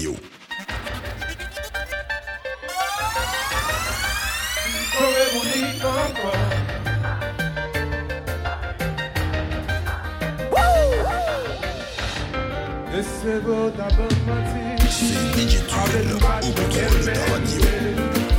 radio. C'est Tuel au contrôle de ta radio.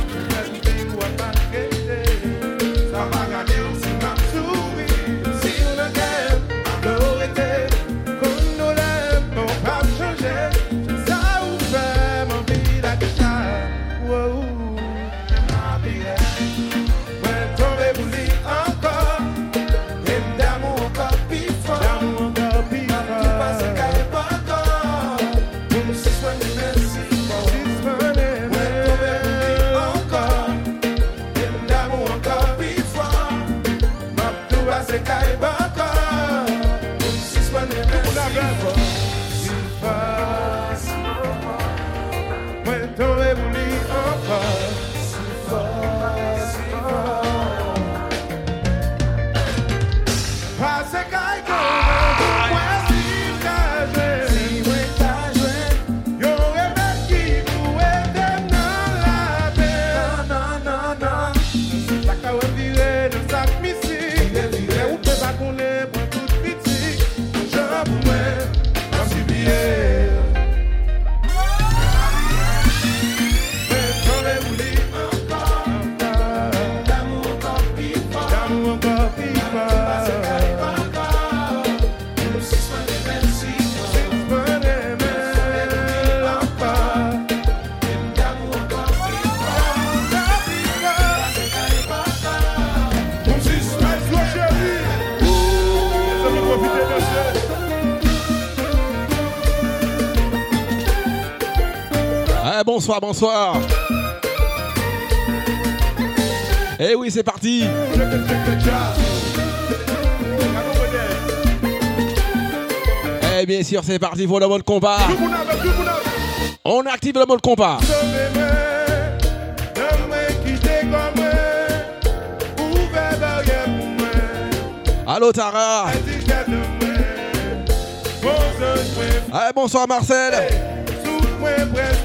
Bonsoir, bonsoir. Eh oui, c'est parti. Eh bien sûr, c'est parti pour le mode combat. On active le mode combat. Allô Tara. Eh, bonsoir Marcel.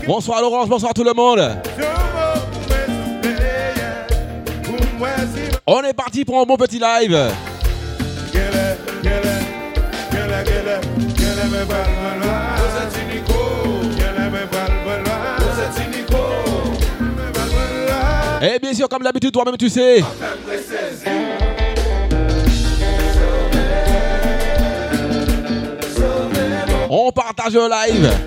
Bonsoir Laurence, bonsoir tout le monde. On est parti pour un bon petit live. Et bien sûr, comme d'habitude, toi-même tu sais. On partage le live.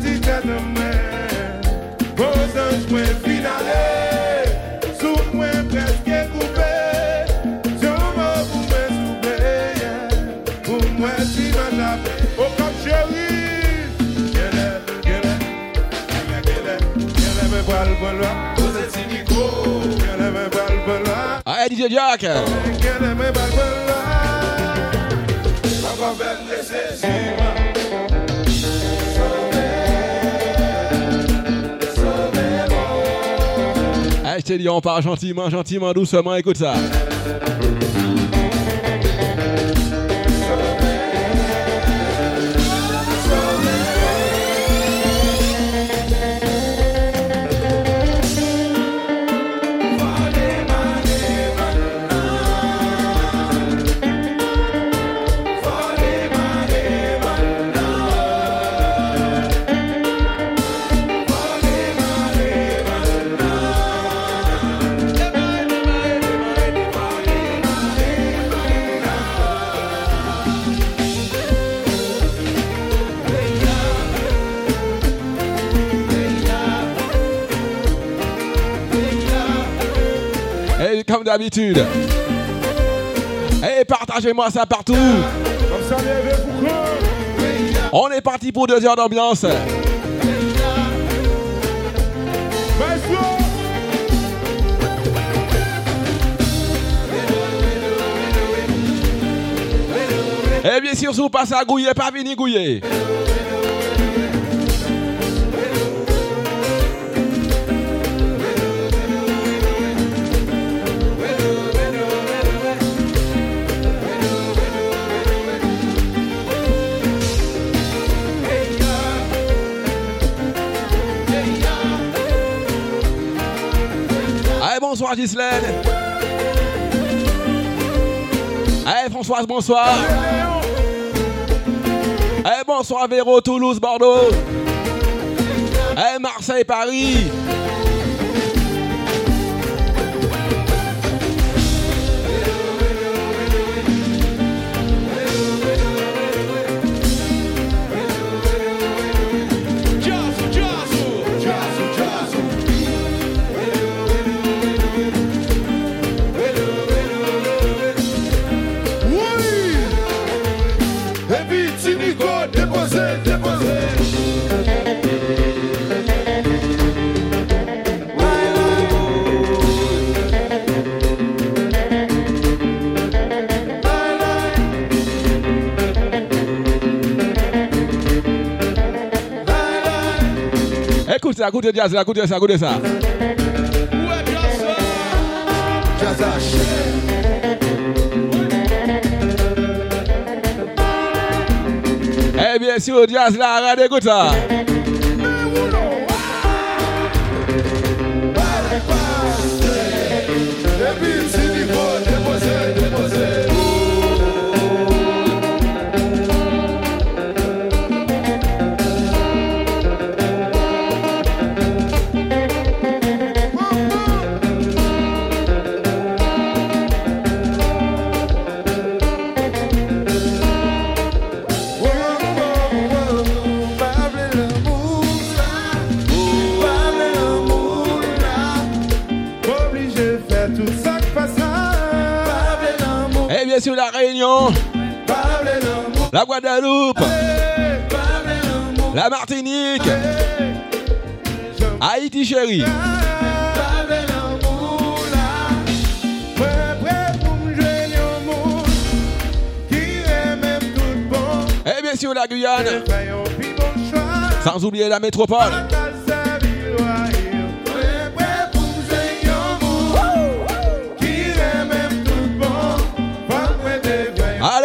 di tèt nan mwen, Bozanj mwen finalè, Sou mwen preske koupè, Diyon mwen pou mwen soublè, Pou mwen si man apè, O kap chéri, Gèlè, gèlè, gèlè, gèlè, Gèlè mwen bal balwa, Ose ti niko, Gèlè mwen bal balwa, Aè DJ Jack, Gèlè mwen bal balwa, Mwen mwen mwen lese si man, on part gentiment, gentiment, doucement, écoute ça. Et partagez-moi ça partout. On est parti pour deux heures d'ambiance. Et bien sûr, si vous passez à Gouiller, pas venir Gouiller. Bonsoir Gislaine. Allez, Françoise, bonsoir. Allez, bonsoir Véro, Toulouse, Bordeaux. Allez, Marseille, Paris. ça, écoutez jazz là, écoutez ça, écoutez ça. Jazz Eh bien, si au jazz là, regardez, écoute ça. La Guadeloupe, la Martinique, Haïti chérie. Bon Eh bien sûr, la Guyane, sans oublier la métropole.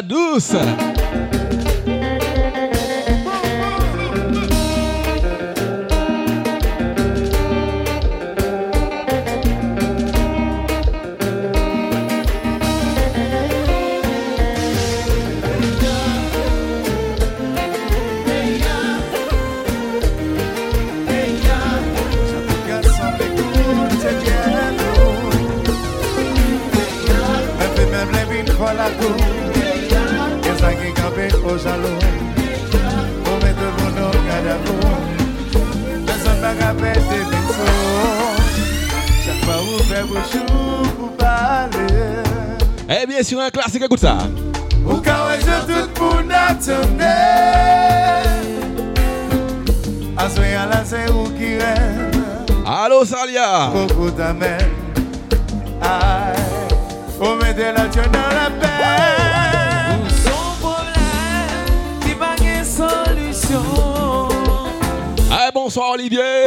jazz la douce. Eh bien sûr, un classique, écoute ça. Ou tout pou natande Aswe ala se ou ki ren Allô, Salia. Ou mette la tche dans la peine Son problème, qui pas de solution. Eh, bonsoir, Olivier.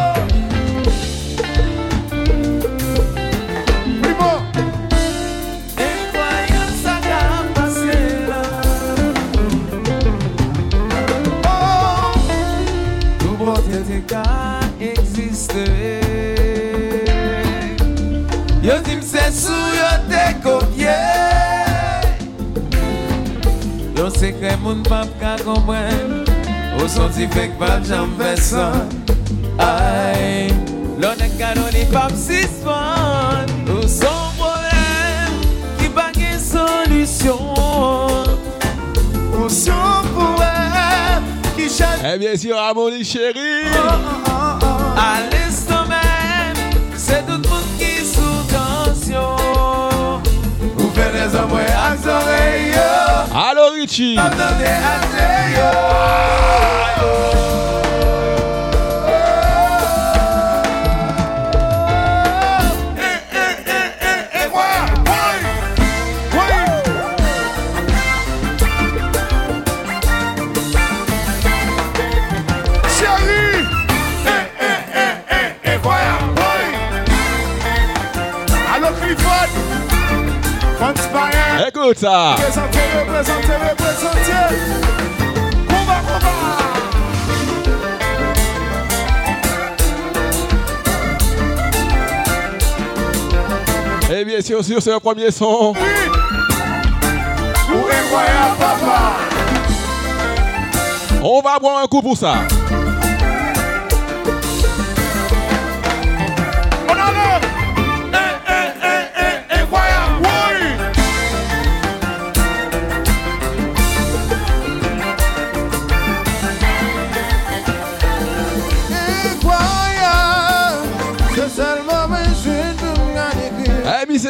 Jesu yo te kopye sekre moun pap ka kompren fek pap Ay pap sispan O son problem Ki pa gen solusyon O son problem Ki Eh bien si Ramon li chéri Allez Allo Richie. Kota. Et bien sûr, sûr c'est le premier son. Oui. On va boire un coup pour ça.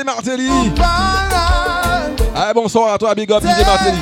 Martelly. Allez, bonsoir à toi, big up DJ Martelly.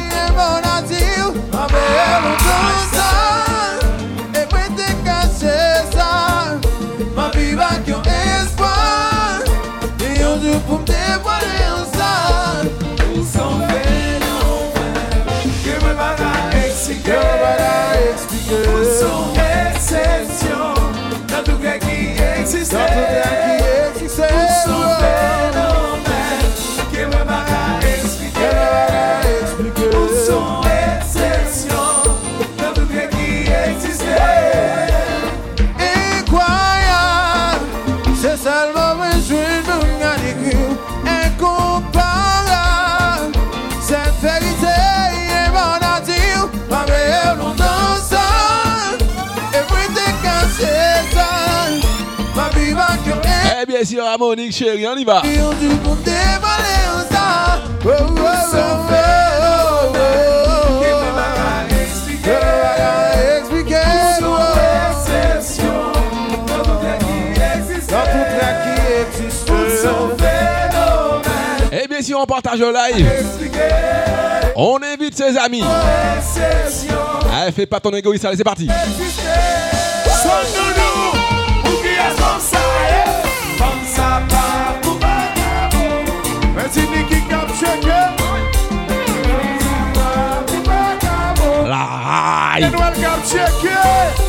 plaisir à Monique, chérie, on y va. Eh bien, si on partage le live, on invite ses amis. Allez, fais pas ton égoïste, allez, c'est parti. Vai! Januário Garotinho aqui!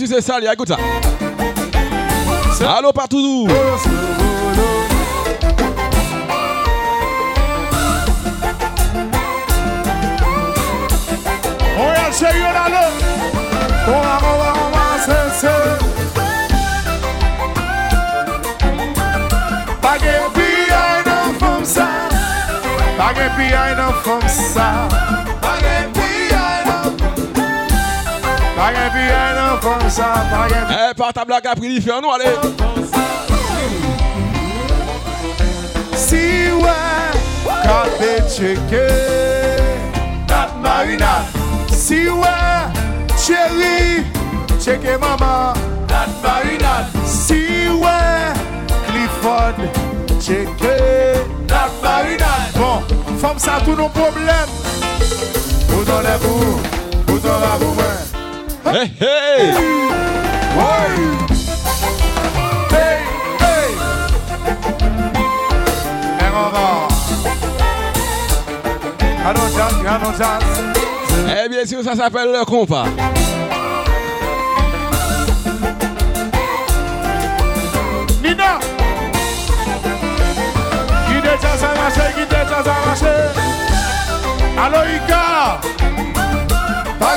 tu sais ça, écoute ça. Allô partout pi ay nan sa pi rien pu un comme ça, eh, pas rien pu. Eh, à Capri, fais-nous aller. Si ouais, quand t'es checké, Tap Marina. Si ouais, chérie, checké maman. Tap Marina. Si ouais, Clifford, checké. Tap Marina. Bon, femme, ça a tout nos problèmes. Où t'en es-vous? Où? T'en vas-vous, ouais? Hey, hey. hey. Eh bien sûr, ça s'appelle le compas. Nina Qui déjà s'arracher, qui déjà s'arracher Allô Ika Pas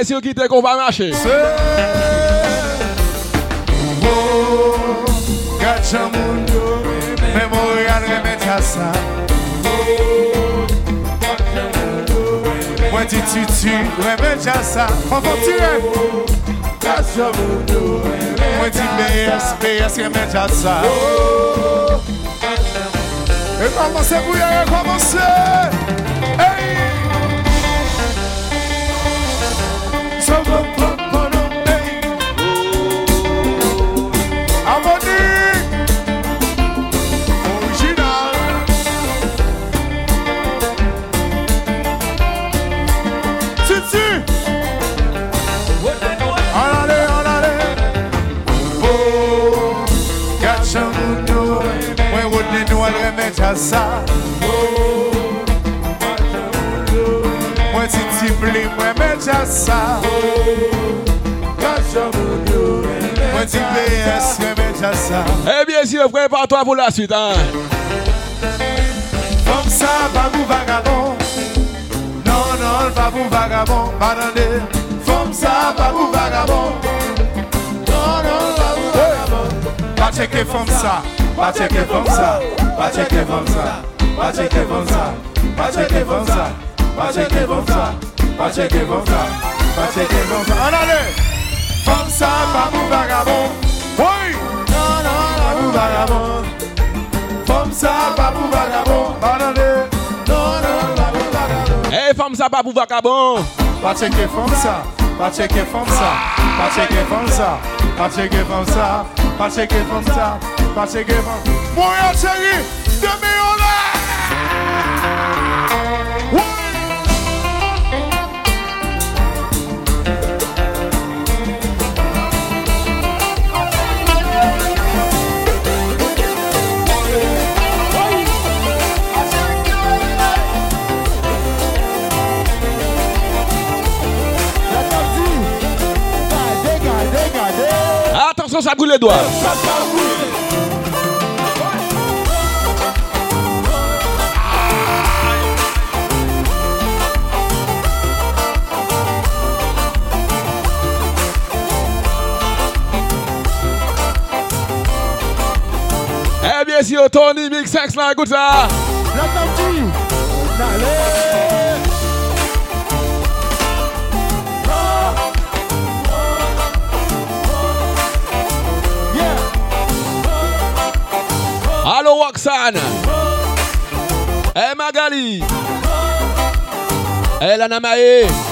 Après, si on quitte, qu'on va marcher. Mwen di tu tu, reme jasa Fonfon tire. Mwen di beyes, beyes reme jasa E komanse bouye, e komanse sa Mwen ti ti mwen men ja sa Mwen ti PS mwen men ja sa Eh bien si, prépare-toi pour la suite hein. Fom sa pa vagabon Non, non, pa mou vagabon Parande Fom sa pa vagabon Non, non, pa mou vagabon Pa cheke fom sa pa cheke van sa, pa cheke van sa, pa cheke van sa, pa cheke van sa, pa cheke van sa, pa cheke van sa, pa cheke van sa. An ale! Van sa pa mou vagabon, woy! Nan nan la mou vagabon, van sa pa mou vagabon, an ale! Nan nan la mou vagabon. E van sa pa mou vagabon! Pa cheke van sa, pa cheke van sa, pa cheke van sa, pa cheke van sa, Pase ke fon sa, pase ke fon Mwen yon seri, deme yon façon, ça brûle les doigts. Eh bien, si on tourne, Big Sex, la goutte Hello Roxane. Hey Magali. Eh, hey Lanamae.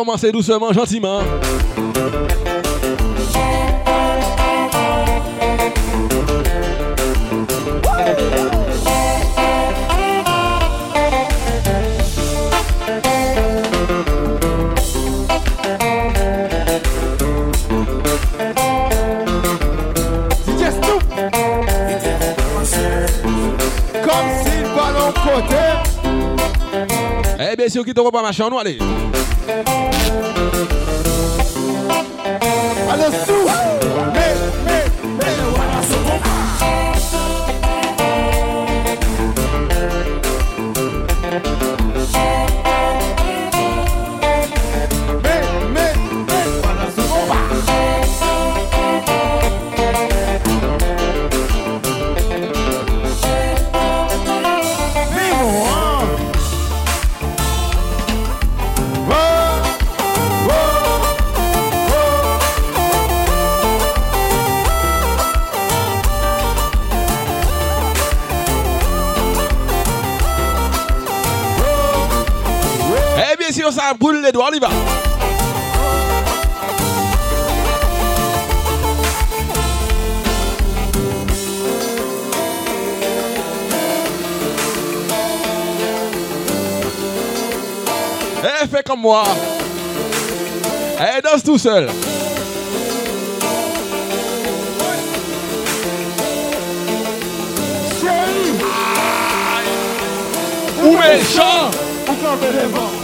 Commencez doucement, gentiment. Comme si pas en côté. Eh bien, si on quitte au repas machin, on va aller. Allez, sous. Edouard, on y va. Eh, fais comme moi. Eh, danse tout seul. Où est le chant?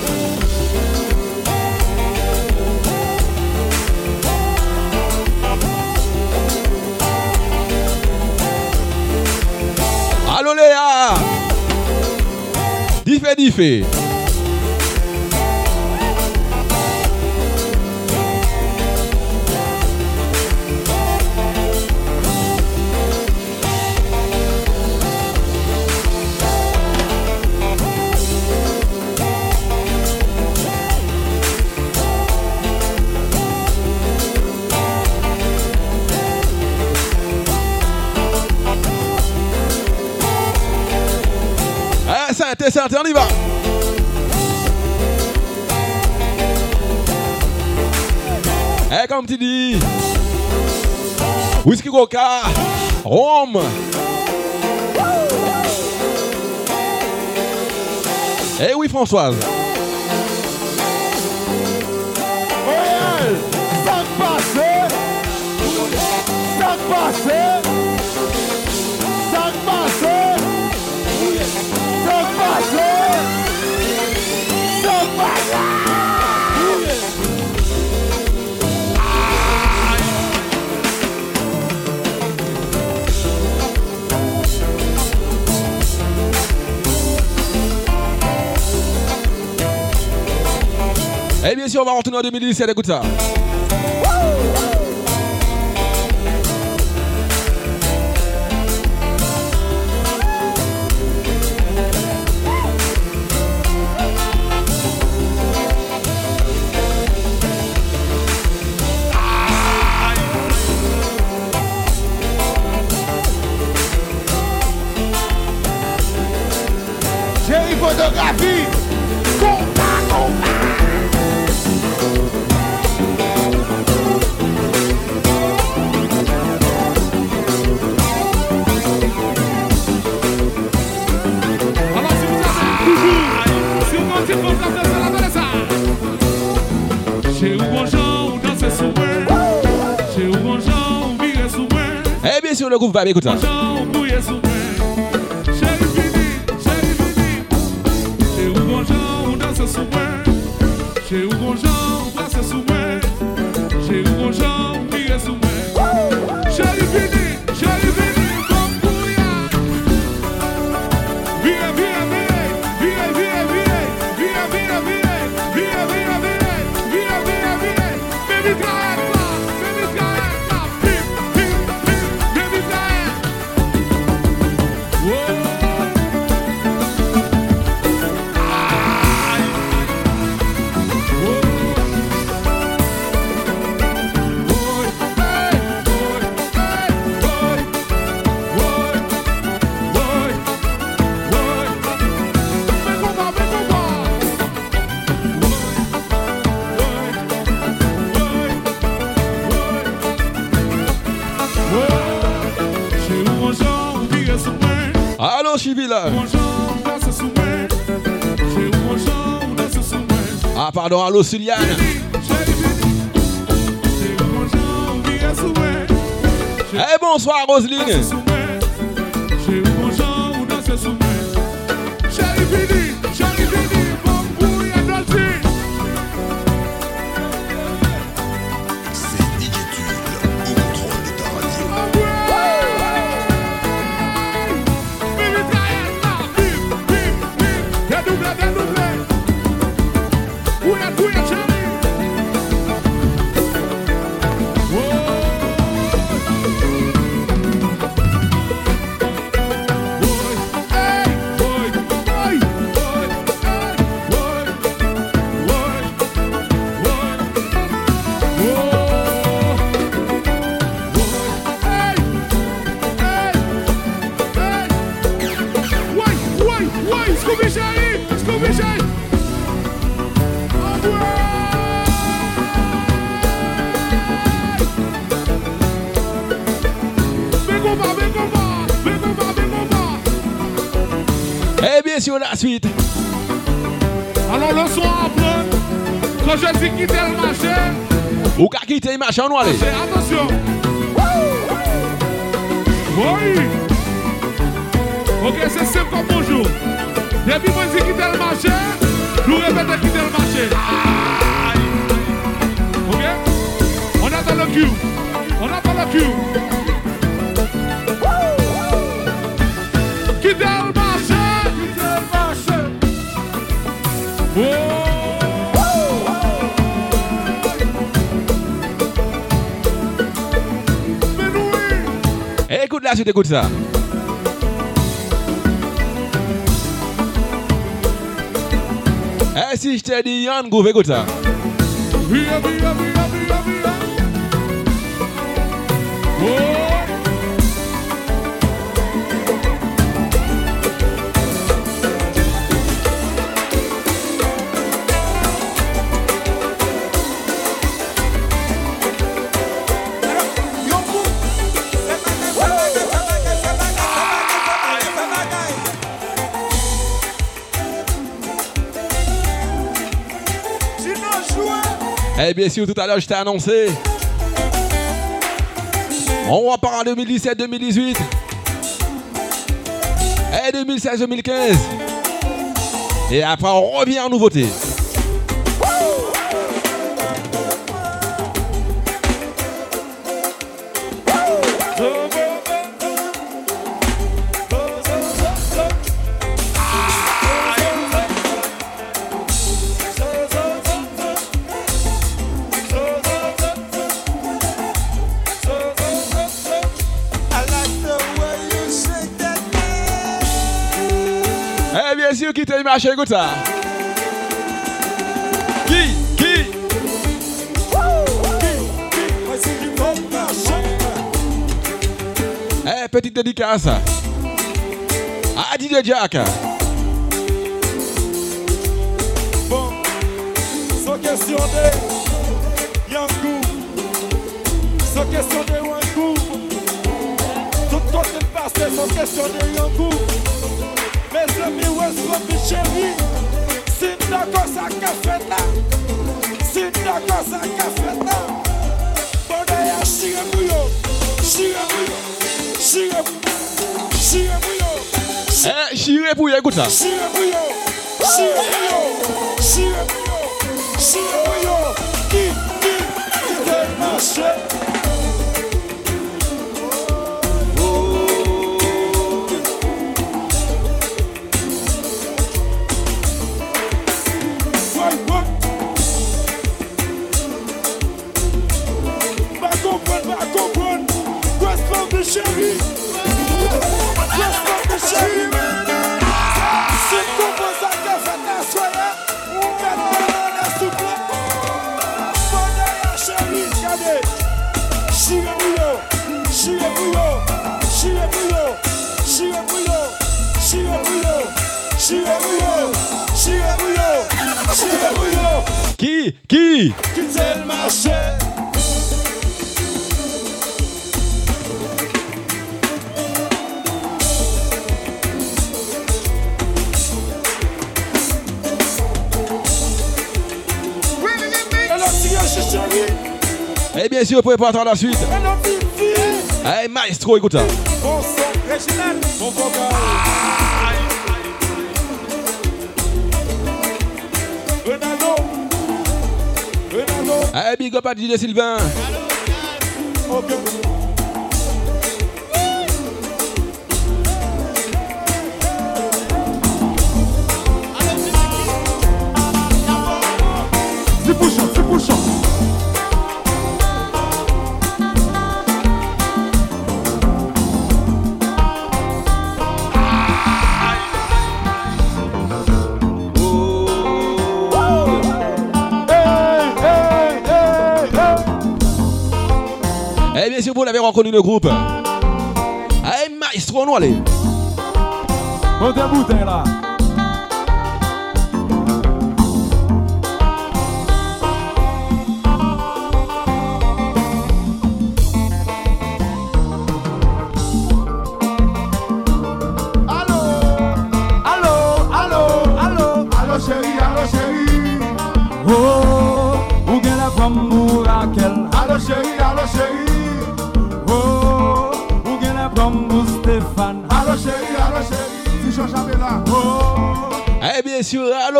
Aleluya Dife dife MTD, Whisky Goká, Roma. Ei, Wi François. Et bien sûr, on va retourner en 2017, écoute ça. le groupe Vibe, écoute. Ah, pardon, allô, Suliane. Eh, bonsoir, Roselyne quitter le marché, Ou qu'à quitter, machin, nous allez c'est attention. Oui. Ok, c'est simple comme bonjour. Depuis moi je dis quitter le marché, nous répétons quitter le marché. Ok? On attend le cul. On attend le cul. Quitter le oui. Écoute la suite, écoute ça Eh, si je t'ai dit Yann Groove, Eh bien sûr, tout à l'heure, je t'ai annoncé. On va parler en 2017-2018. Et 2016-2015. Et après, on revient en nouveauté. Écoute ça. Qui Qui Eh, petite dédicace. À DJ Jack. Bon, sans question de Yankou, sans question de Wankou, tout côté passé, sans question de Yankou. zemi wes kon mi cheri Sin da kosa ka fet la Sin da kosa ka fet la Bonè ya shire mou yo Shire mou yo Shire mou yo Shire mou yo Eh, shire mou yo, ekout la Shire mou yo Shire mou yo Shire mou yo Shire mou yo Ki, ki, ki te mashe chérie. De chérie. Si tu penses à ta chérie, regardez. Chire chire chire chire chire chire chire chire. Qui? Qui? Quitter le marché. bien sûr, prépare-toi la suite. Allez, maestro, écoute ça. Allez, big up à DJ Sylvain. C'est push c'est push vous l'avez reconnu le groupe. Hey, maestro, nous allez. Montez bouteille là.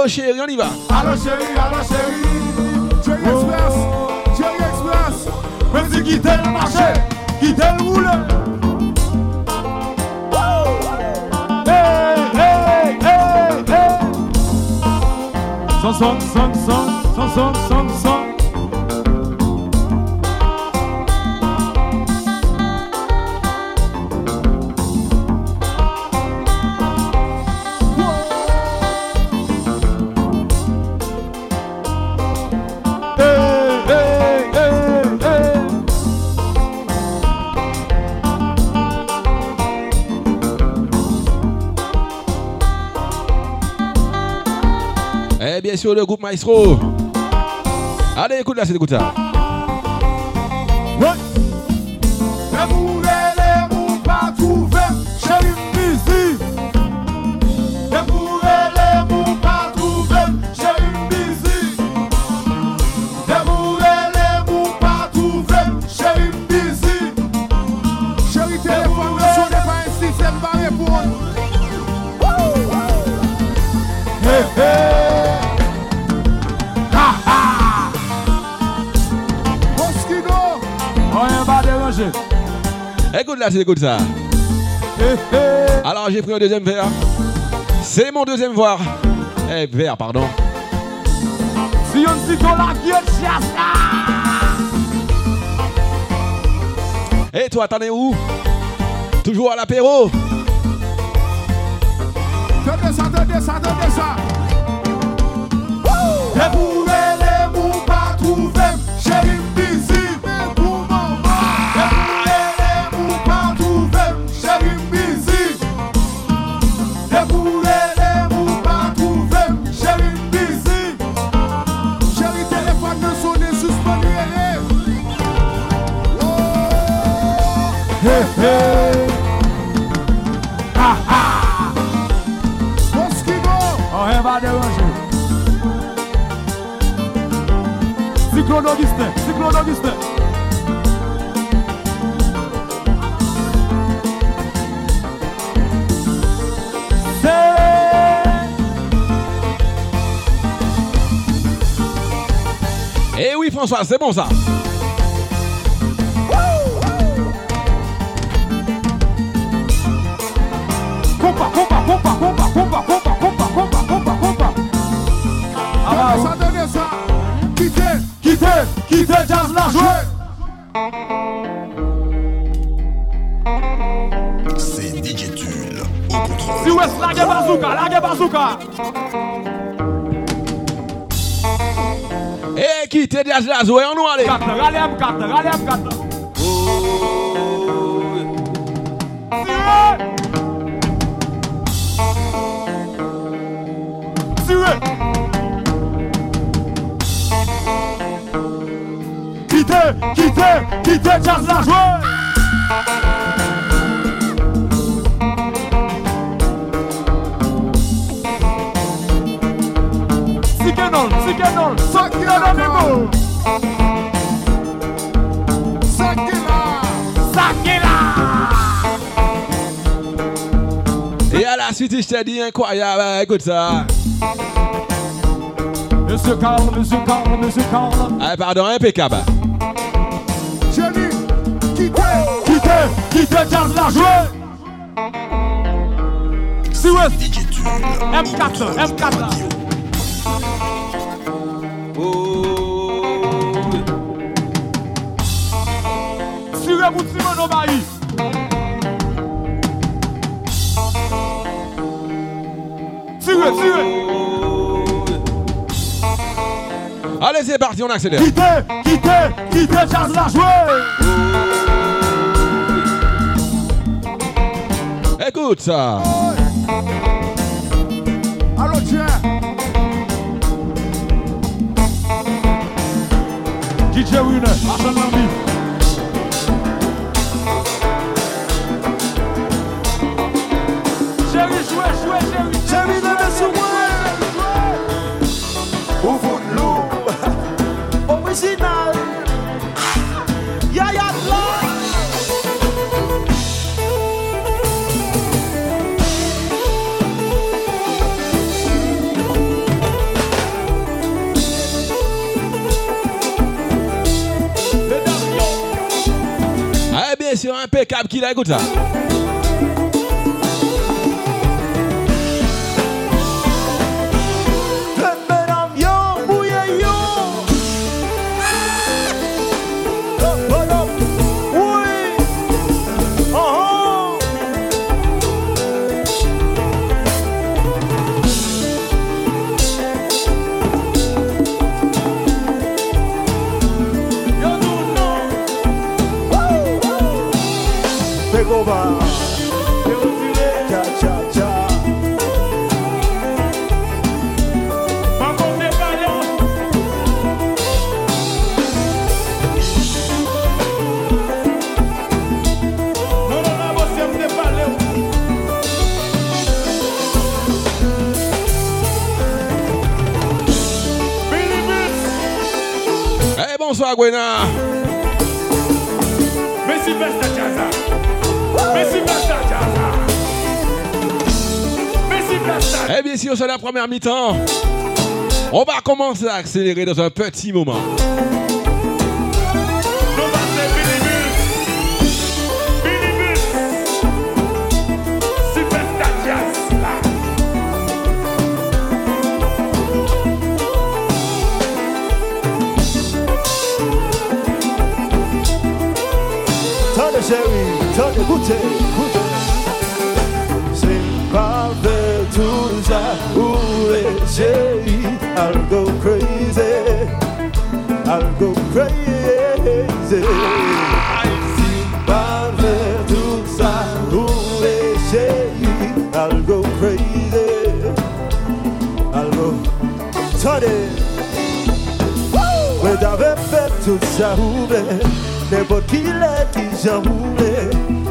Allô chérie, on y va. chérie, allô chérie. Jerry Express, Express. Même si quitte le marché, quitte le roule. Hey, hey, hey, hey. Sûr, le groupe maestro. Allez, écoute là, c'est écoute ça. Là, ça. Hey, hey. Alors, j'ai pris un deuxième verre. C'est mon deuxième verre. Eh, verre, pardon. Si on la gueule, chasse Et toi, t'en es où? Toujours à l'apéro? Ça, ça, ça. Ah, ah. Mosquito. On va déranger. Cyclone Augustin, Cyclone Augustin. C'est Eh oui, François, c'est bon ça. Et quittez te jaz jaz we an wale Kata Quittez, quittez, quittez Charles Lajoie Et à la suite, je t'ai dit incroyable, écoute ça. Monsieur Carl, Monsieur Carl, Monsieur Carl. Ah, pardon, impeccable. Jenny, quittez, quittez, quittez, garde l'argent. Si ouais. M4, M4. Allez, c'est parti, on accélère. Quittez, quittez, quittez, jazz la jouer. Écoute ça. Allô, tiens. DJ Winner, Hassan bien sûr, impeccable Bills. Eh, bonsoir, Gwena. Messi Besta Jazza. Eh bien sûr, c'est la première mi-temps. On va commencer à accélérer dans un petit moment. Écoutez, écoutez. C'est pas de tout ça où les yeux, I'll go crazy, I'll go crazy. C'est pas de tout ça où les yeux, I'll go crazy, I'll go. Attendez. Mwen avè fè tout sa ouble Nèpot ki lè ki jan ouble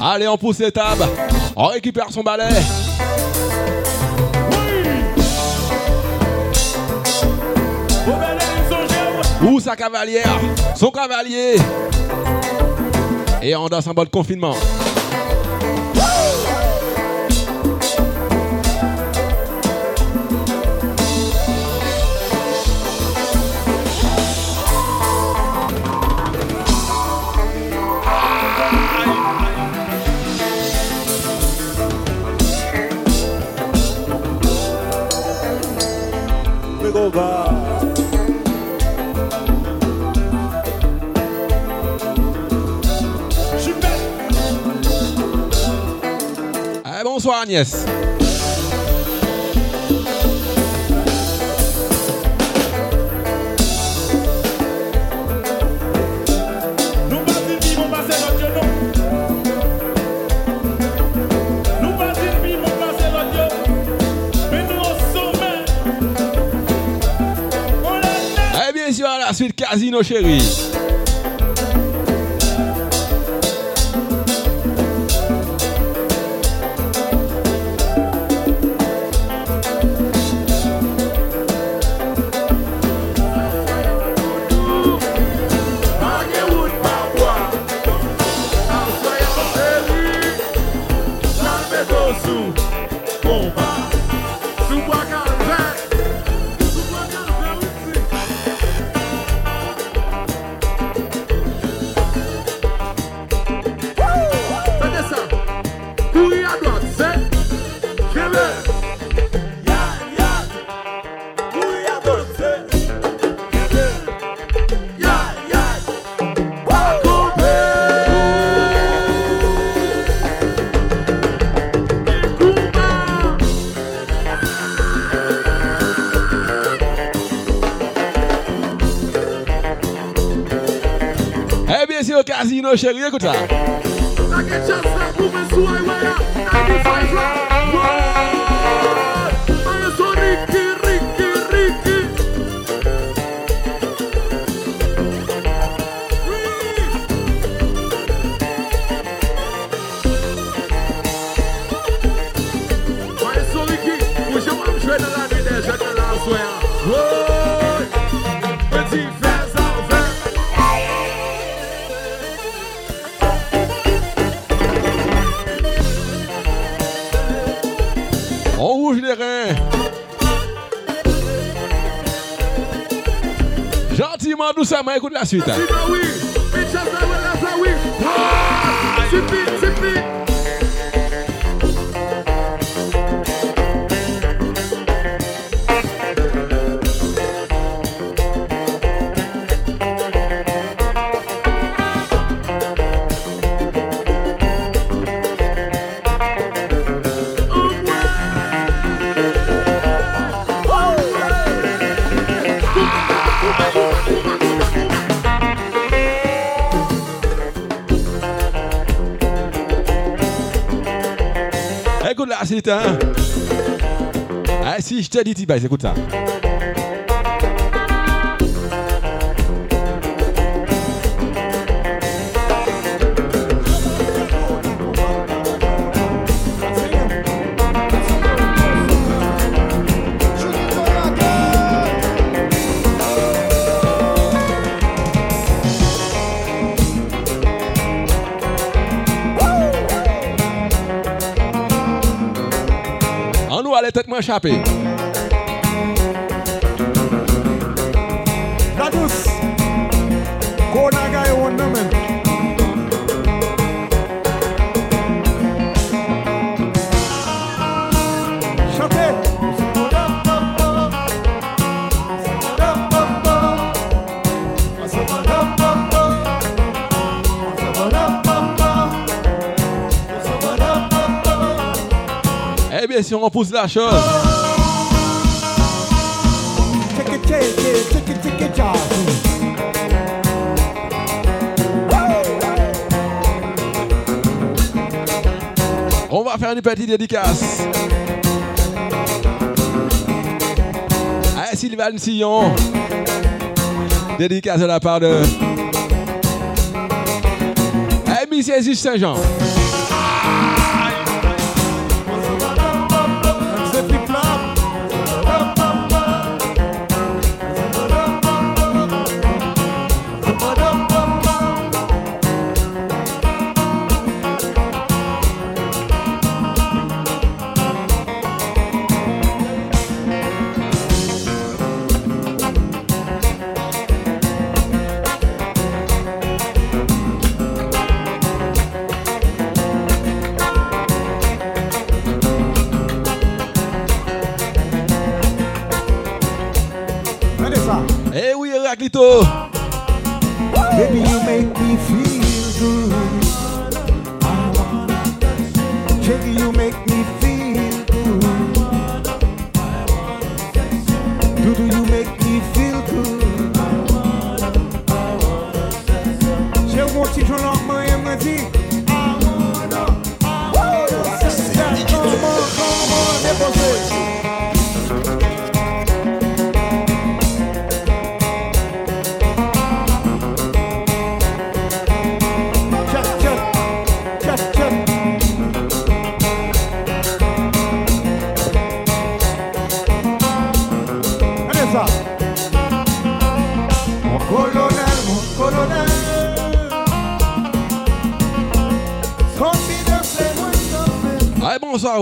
Allez, on pousse les tables. On récupère son balai. Ou sa cavalière? Son cavalier. Et on danse en mode confinement. Eh, bonsoir Agnès. Casino chéri. Sûr, Casino chéri, écoute Mwen ekoute la suite. Si je te dis, T-Bass, écoute ça. Allez tête moins it, check it, check it. On va faire une petite dédicace. À Sylvain Sillon. Dédicace de la part de. Jésus Saint-Jean.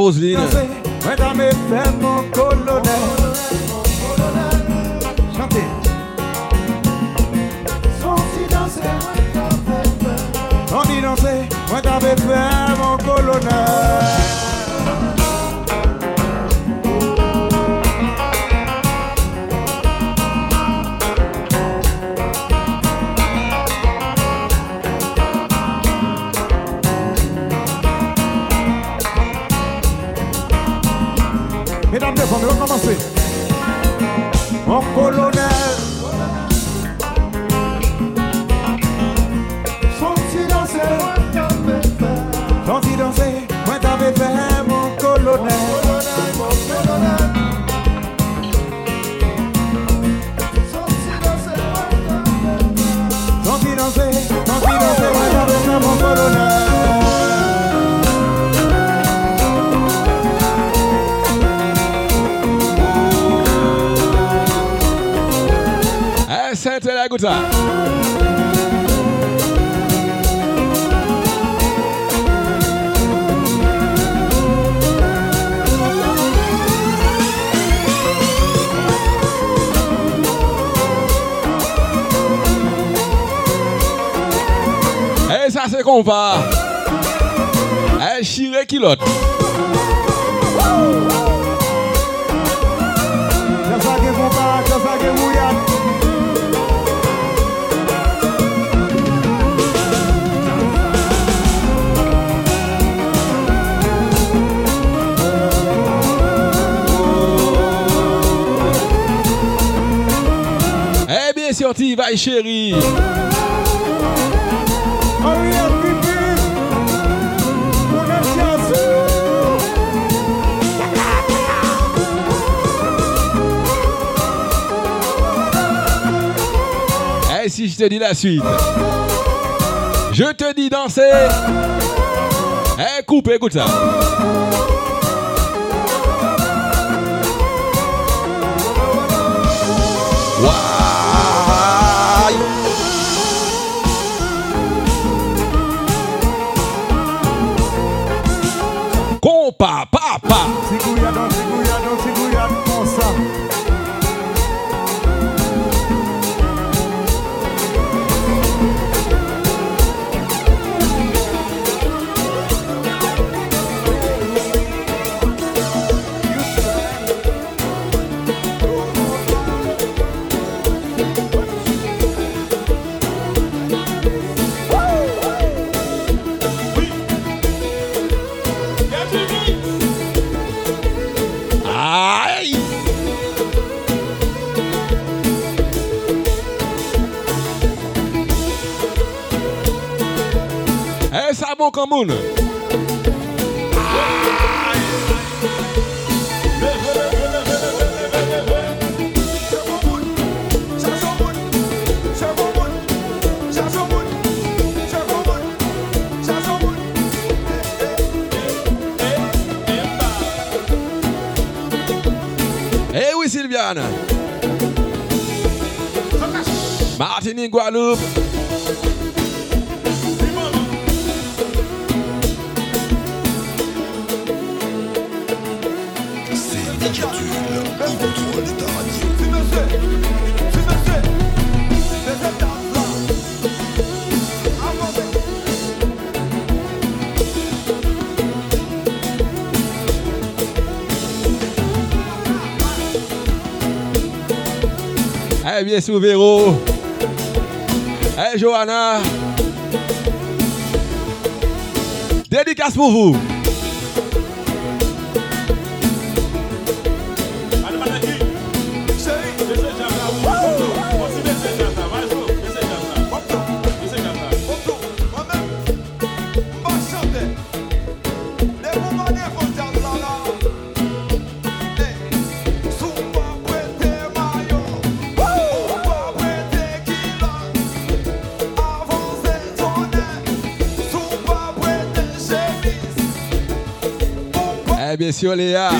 os Lilian. Water. Et eh, ça c'est qu'on va. Eh, Et chiré qui l'autre? parti, chérie. Et si je te dis la suite, je te dis danser. Eh, coupe, écoute ça. Eh oui Sylviane. Martinique, Guadeloupe. Bien Véro. Eh, Johanna. Dédicace pour vous. Bien sûr, Léa.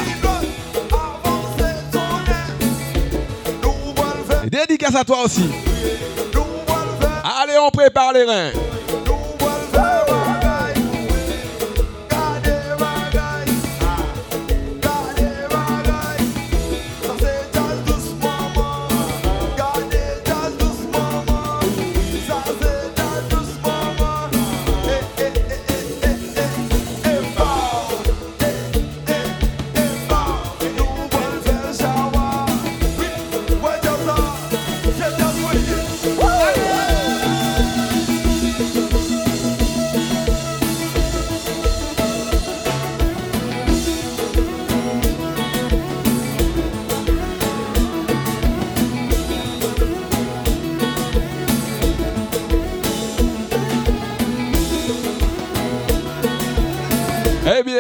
Dédicace à toi aussi. Allez, on prépare les reins.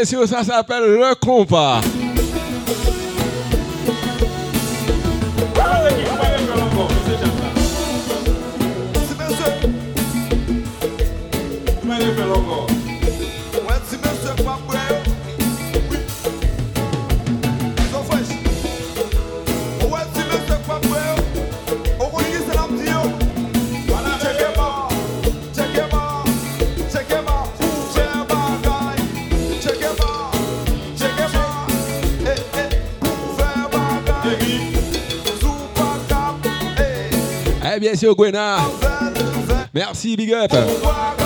Sûr, ça s'appelle le compas. Bien sûr, Gwena. Merci, big up.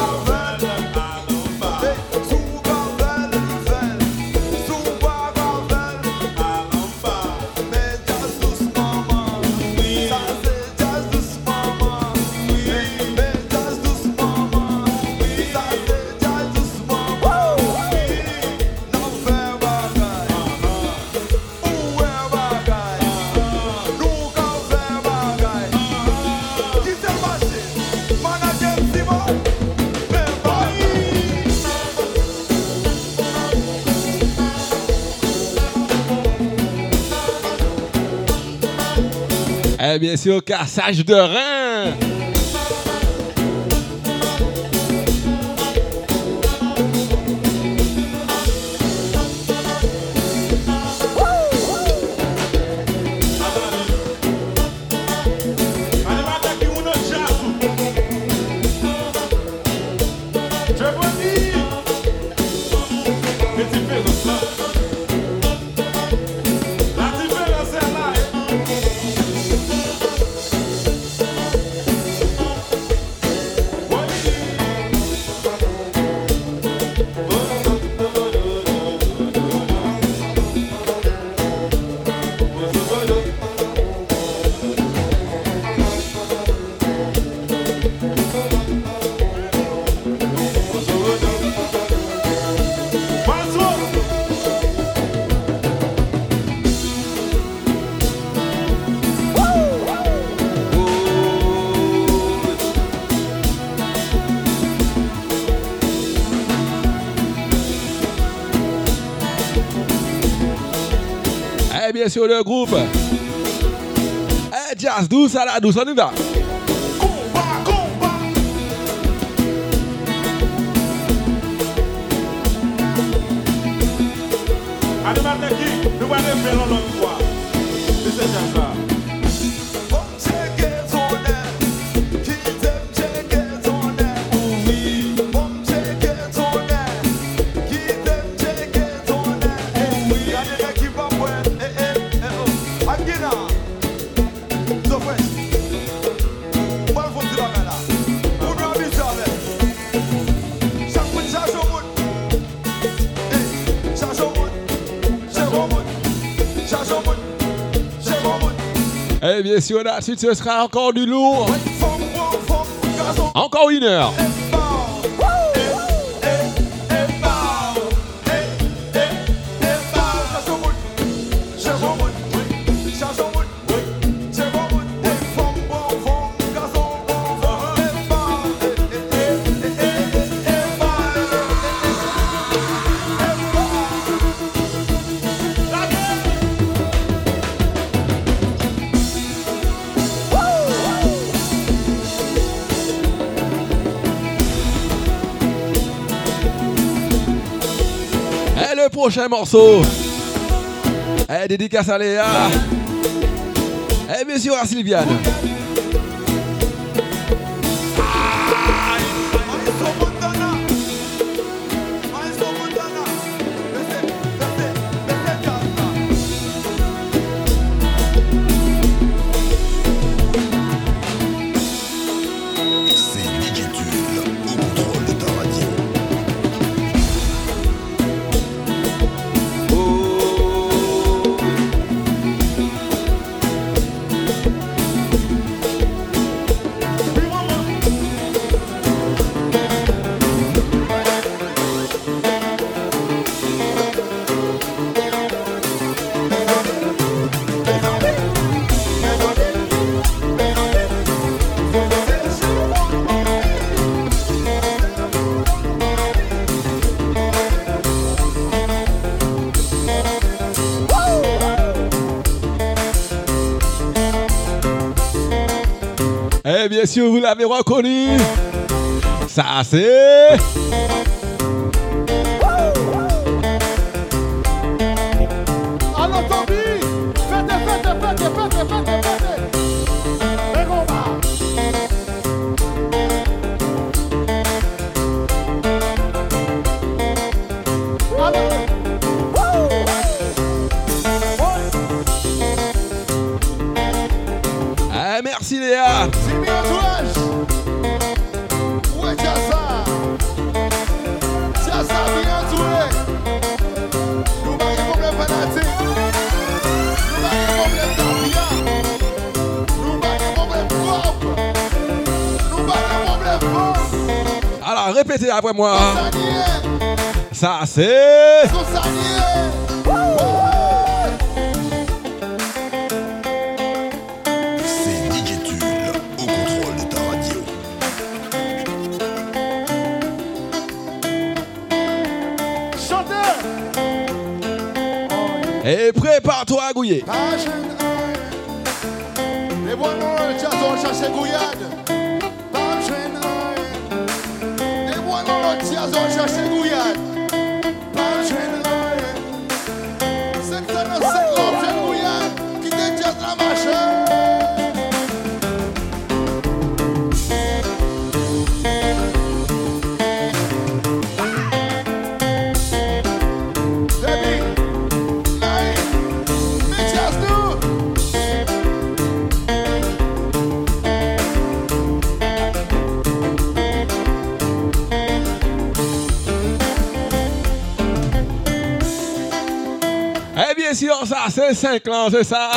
Bien sûr, cassage de rein. Bien sûr, le groupe. Eh, jazz douce à la douce, on y va. Animateur qui, nous allons faire l'autre fois. C'est ça. bien sûr, la suite, ce sera encore du lourd. Encore une heure. prochain morceau. Eh, dédicace à Léa. Eh, bien sûr, à Sylviane. messieurs, vous l'avez reconnu. Ça, c'est. Après moi, hein. ça c'est. C'est Nigetul au contrôle de ta radio. Chanteur. Et prépare-toi à gouiller. gracias chegou aleluya. C'est ça, c'est 5 ans, c'est ça.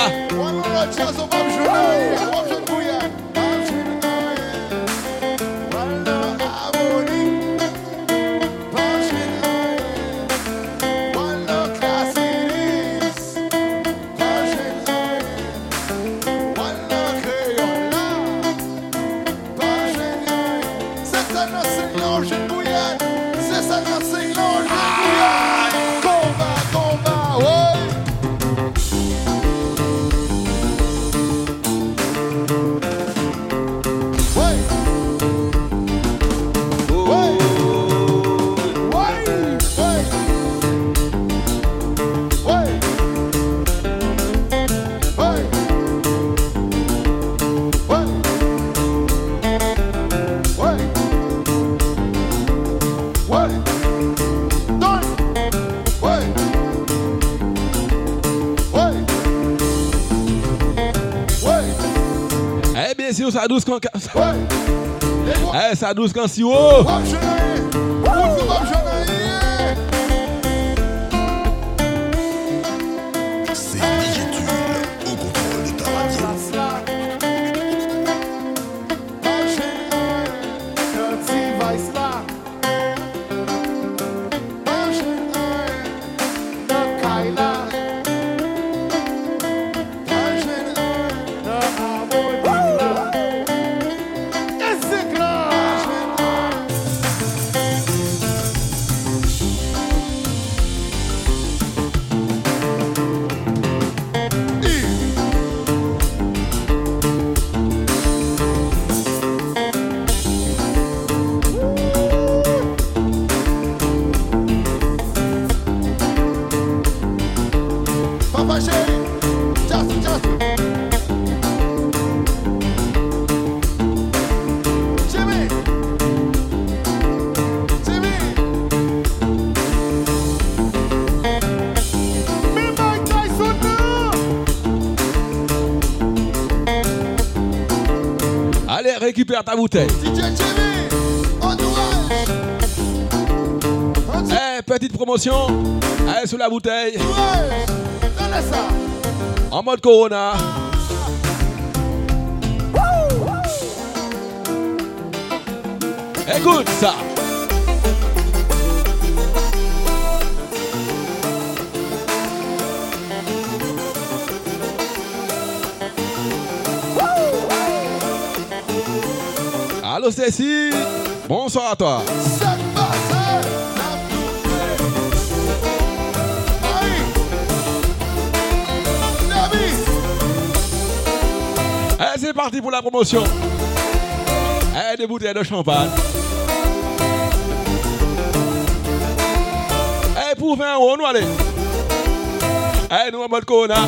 à 12 quand si haut. Récupère ta bouteille. Eh, petite promotion. Allez, sous la bouteille. En mode Corona. Écoute ça. Stacy, bonsoir à toi. Allez, c'est parti pour la promotion. Allez, des bouteilles de champagne. Allez, pour 20 euros, nous allez. Allez, nous en mode Corona.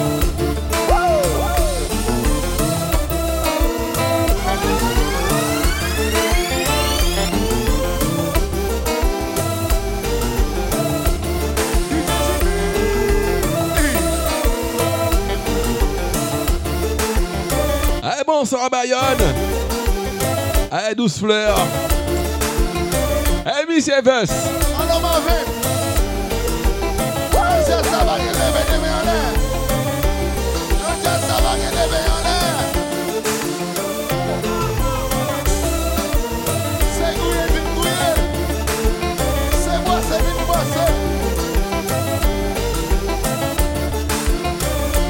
Bayonne. Allez, douce fleur. Allez, Miss Evans.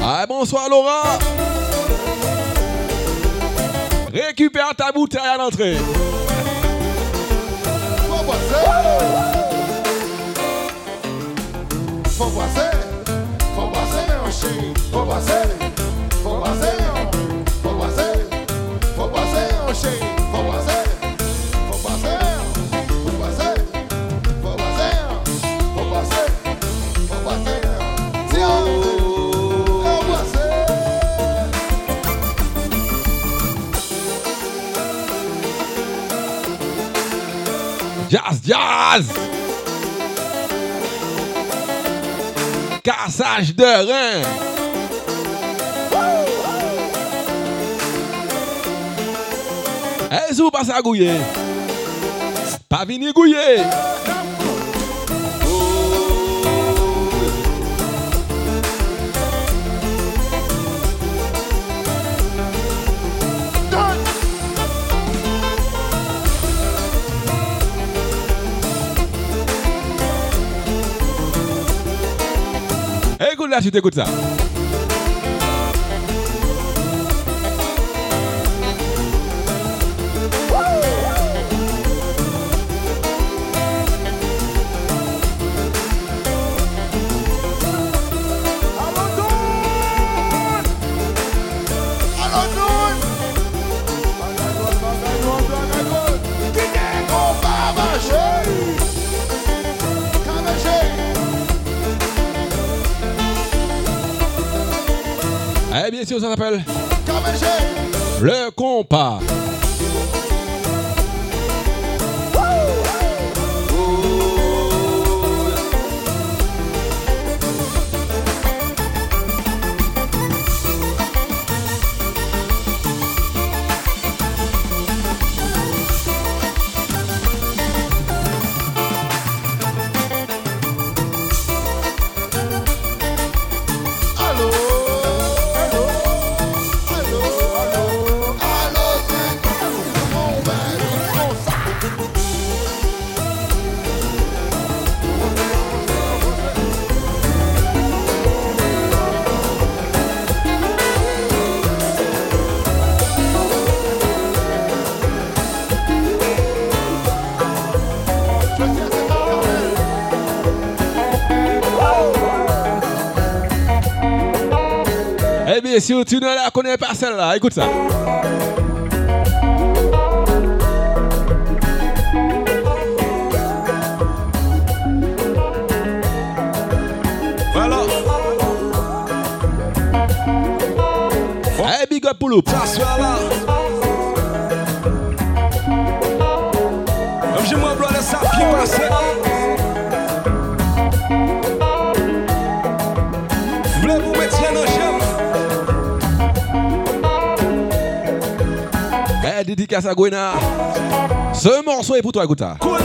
Allez, bonsoir Laura. Récupère ta bouteille à l'entrée. Faut boisser. Faut boisser. Faut chéri. Faut boisser. Faut boisser. Jazz. Cassage de rein. Eh, sou passe à gouiller. Pas vini gouiller. Là, tu t'écoutes ça. Le Et si tu ne la connais pas celle-là, écoute ça. Voilà. Hey, big up dédicace à Gwena. Ce morceau est pour toi, Gouta. Cool.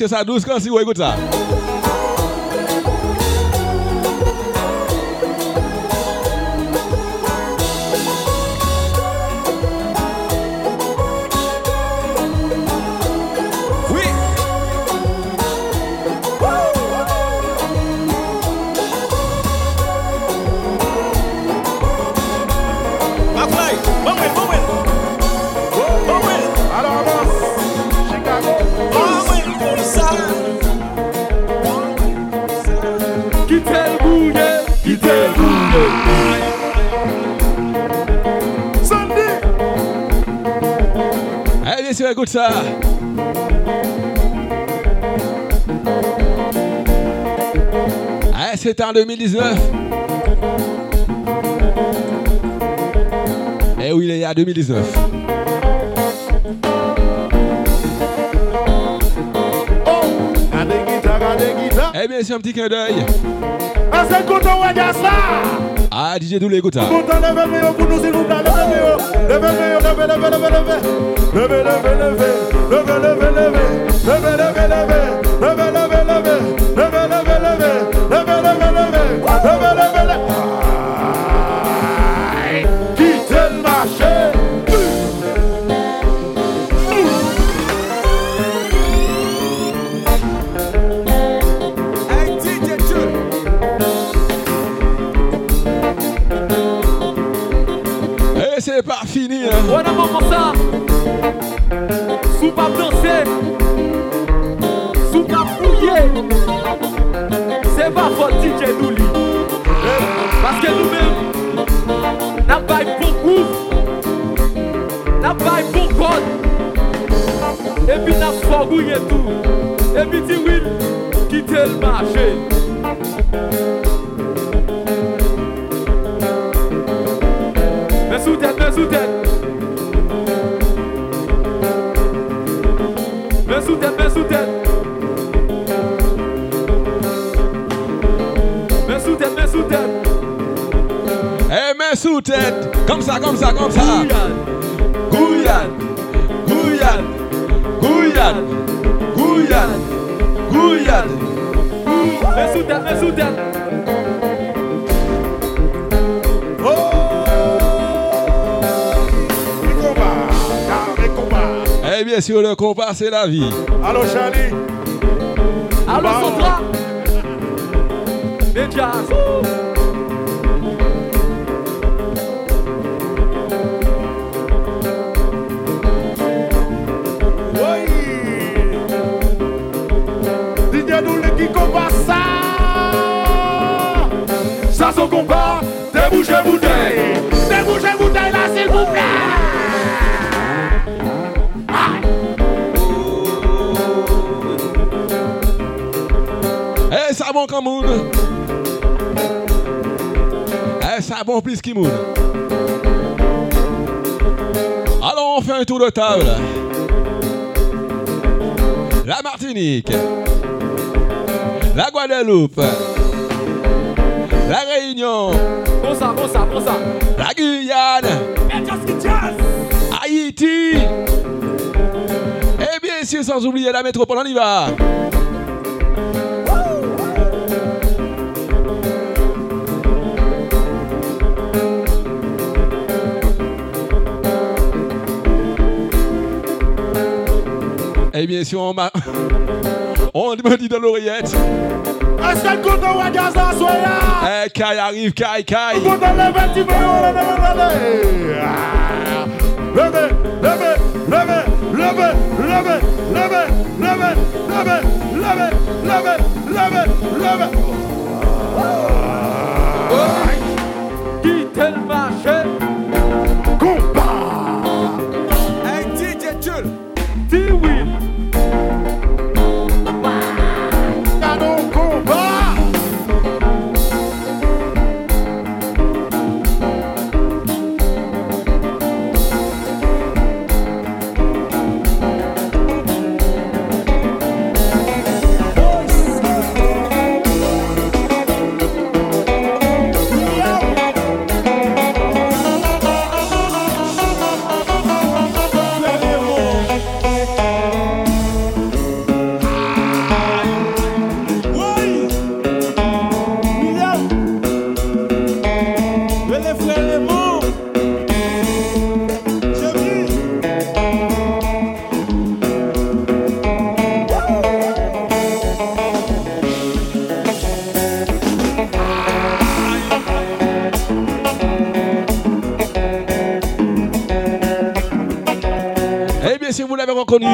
Eh bien sûr, ça douce quand si vous écoute ça. Oui. Écoute ça. Eh, c'est en 2019. Eh oui, il est à 2019. Eh bien sûr, un petit clin d'œil. Ah, c'est. Ah, DJ Doulé, écoute ça. Wè nan mouman sa? Sou pa blanse Sou pa fouye Se pa fò DJ nou li. Paske nou men Nan bay bon kouf Nan bay bon kod e Epi nan fò gouye tou. Epi ti wil Kite l machè Mesou tèt, mesou tèt sous tête, mais sous tête Eh, main sous tête. Comme ça, comme ça, comme ça. Gouillane Gouillane. Gouillane. Gouillane. Gouillane. Mais sous tête, mais Eh bien sûr, le compas, c'est la vie. Allô, Charlie. Allô Sandra Doulé qui combat ça. Ça, son combat. Débouchez comme monde. Eh, ça bon plus monde. Alors, on fait un tour de table. La Martinique. La Guadeloupe. La Réunion. Bon ça, bon ça, bon ça. La Guyane. Haïti. Et bien sûr, sans oublier la métropole, on y va. Bien sûr, on m'a... On me dit dans l'oreillette. Eh, Kai arrive, Kai, Kai. Levez, levez, levez, levez. Ah. Levez, levez, levez, levez, levez, levez, levez, levez, si vous l'avez reconnu,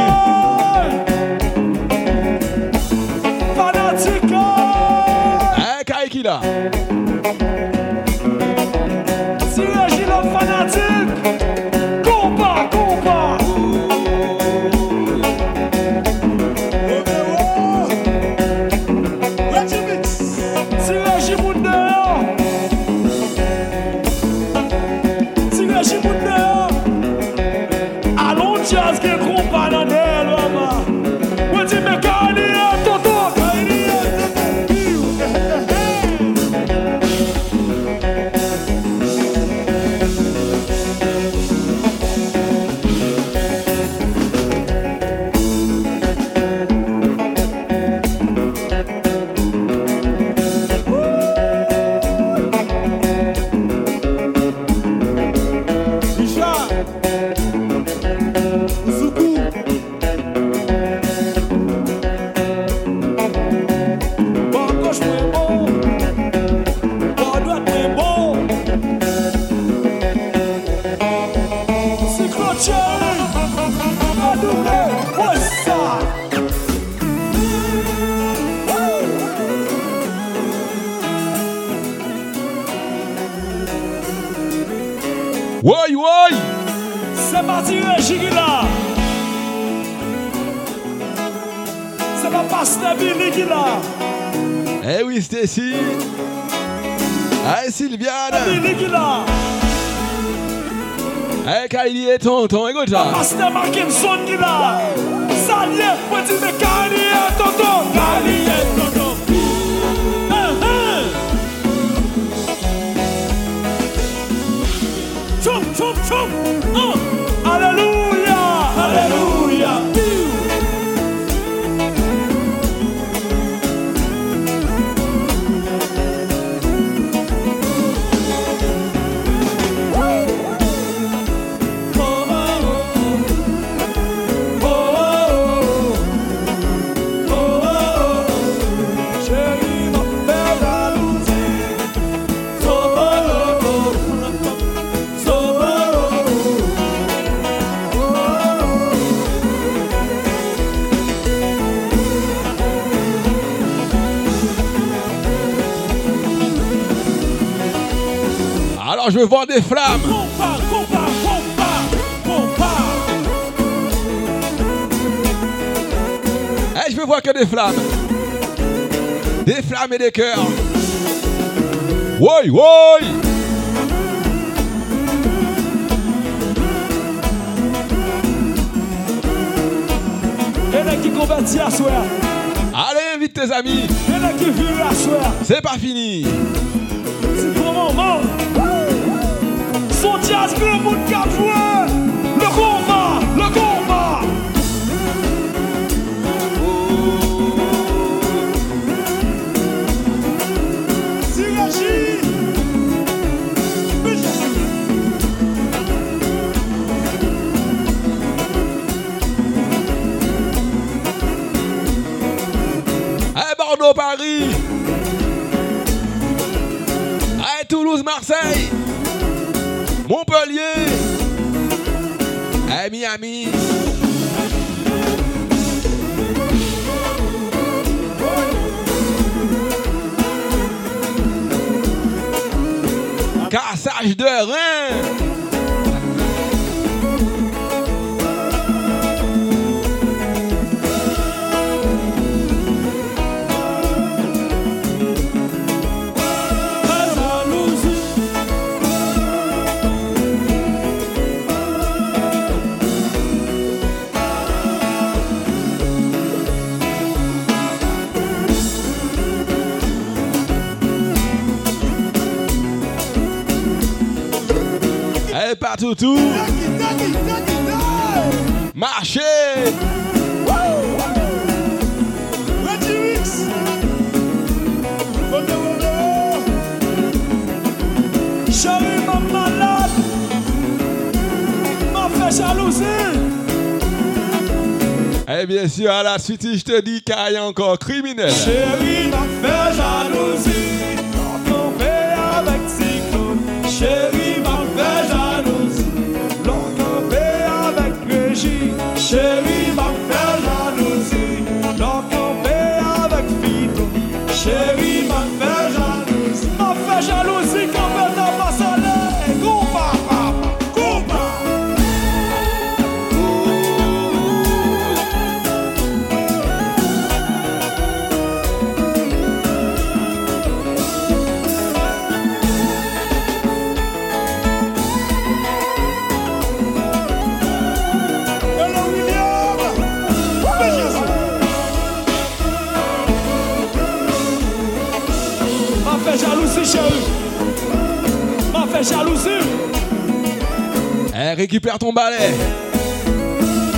I'm escucha. Pastor Mackinson et des cœurs. Y'en a qui convertit à soir. Allez, invite tes amis. Qui vivent à soir. C'est pas fini. C'est pour moment. Son jazz que le monde Allez, Miami. Cassage de rein. Tout. Marchez. Et bien sûr, à la suite, je te dis qu'il y a encore criminel. Chérie m'a Cherry récupère ton balai.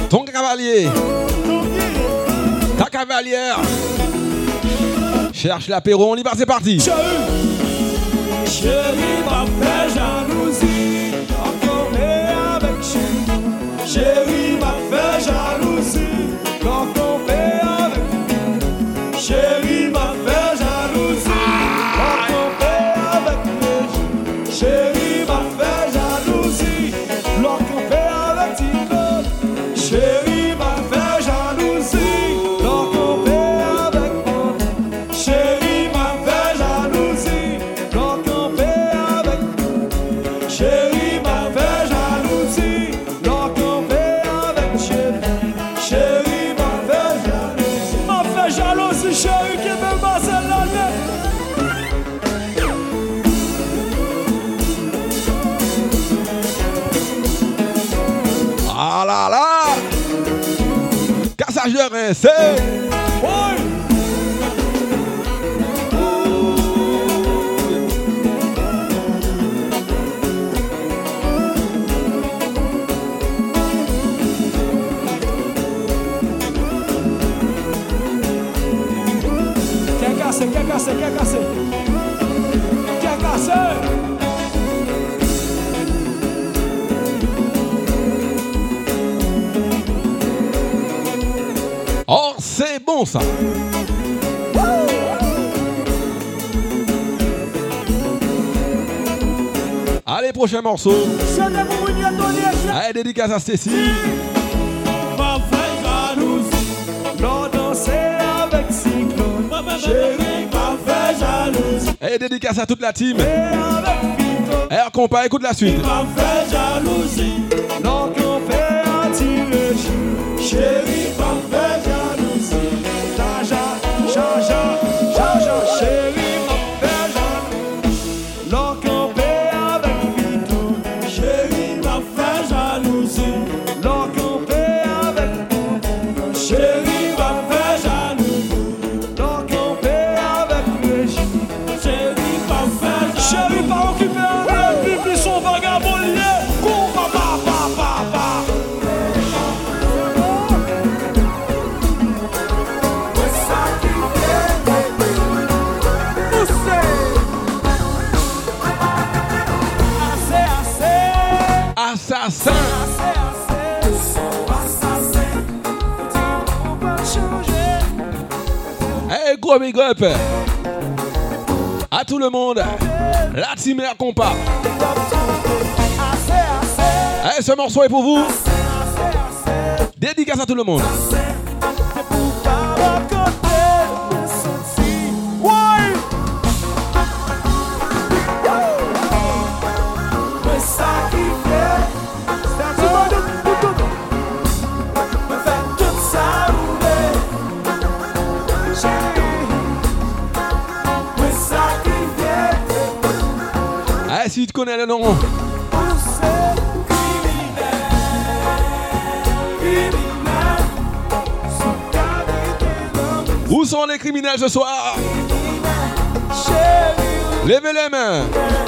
Ton cavalier. Ta cavalière. Cherche l'apéro, on y va, c'est parti. Cassé, Oh, c'est bon ça. Allez, prochain morceau. Allez, dédicace à Stacy. m'a avec Cyclone. Dédicace à toute la team. Et avec compas, écoute la suite. gros big up à tout le monde. La team Air Compa. Eh, ce morceau est pour vous. Dédicace à tout le monde. connais le. Où sont les criminels ce soir? Levez les mains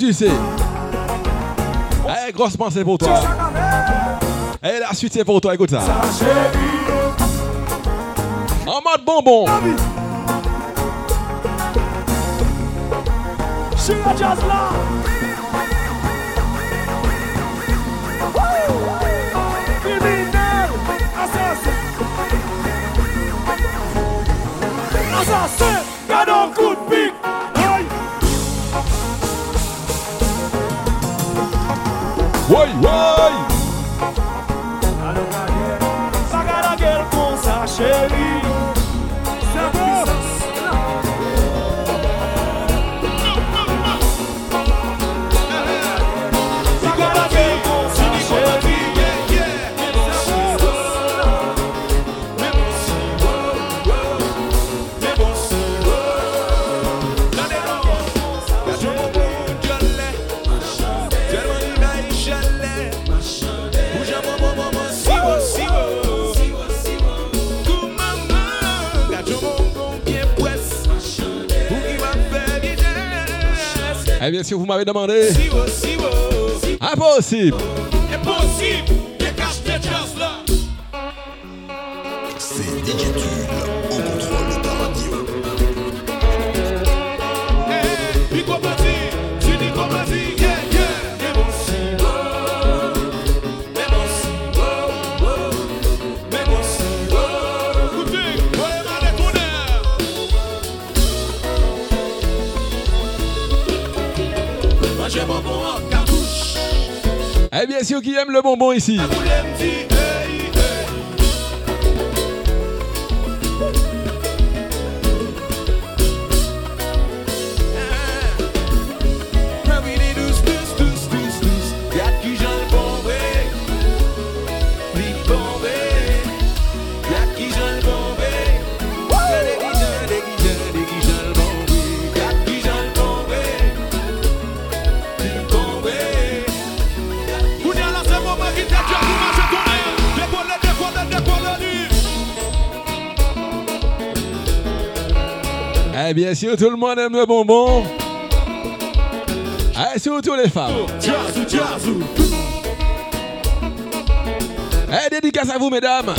tu sais. Eh, grosse pensée pour toi. Eh, la suite, c'est pour toi. Écoute ça. En mode bonbon. Comme Eh bien sûr, vous m'avez demandé. Impossible. Sûr, qui aime le bonbon ici bien sûr, tout le monde aime le bonbon. Eh, surtout les femmes? Eh, dédicace à vous, mesdames.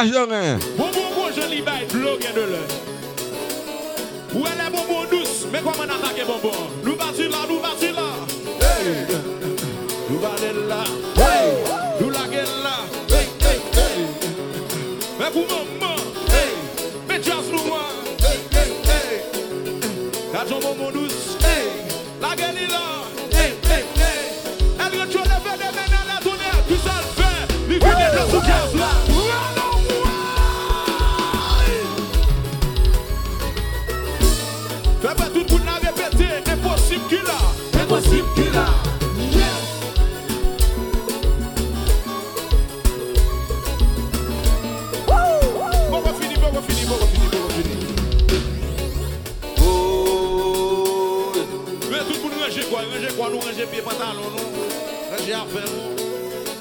Cassage de reins. Bon, bloqué de l'heure. Où est la bonbon douce? Mais comment on attaque bonbon? Nous battons là, nous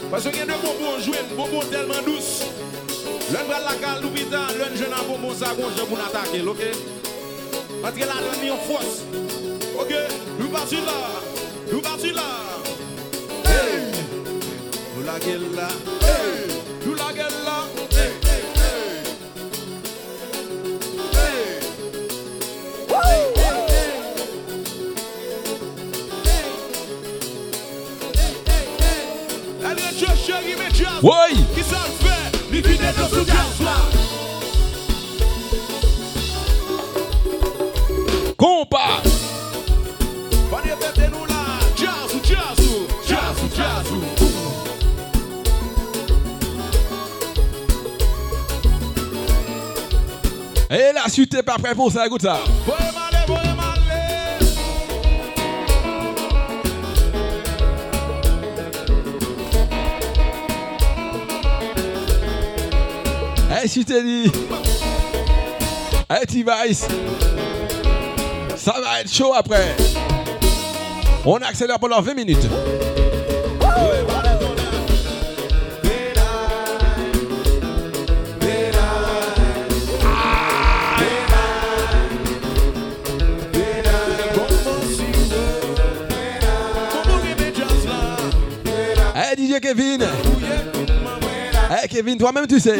Parce qu'il y a deux bonbons joués, tellement douces. L'un va la cale, putain, l'un jeune à bonbon, ça, gonje pour nous attaquer, ok? Parce que là, nous mis en force. Ok, nous partons là, nous partons là. Hey. Hey, Ouais. Qui ça fait là. Compas. Et la suite est pas prêt pour ça, écoute ça. T'es dit. Eh, T-Vice. Ça va être chaud après. On accélère pendant 20 minutes. Eh, DJ Kevin. Eh, Kevin, toi-même, tu sais.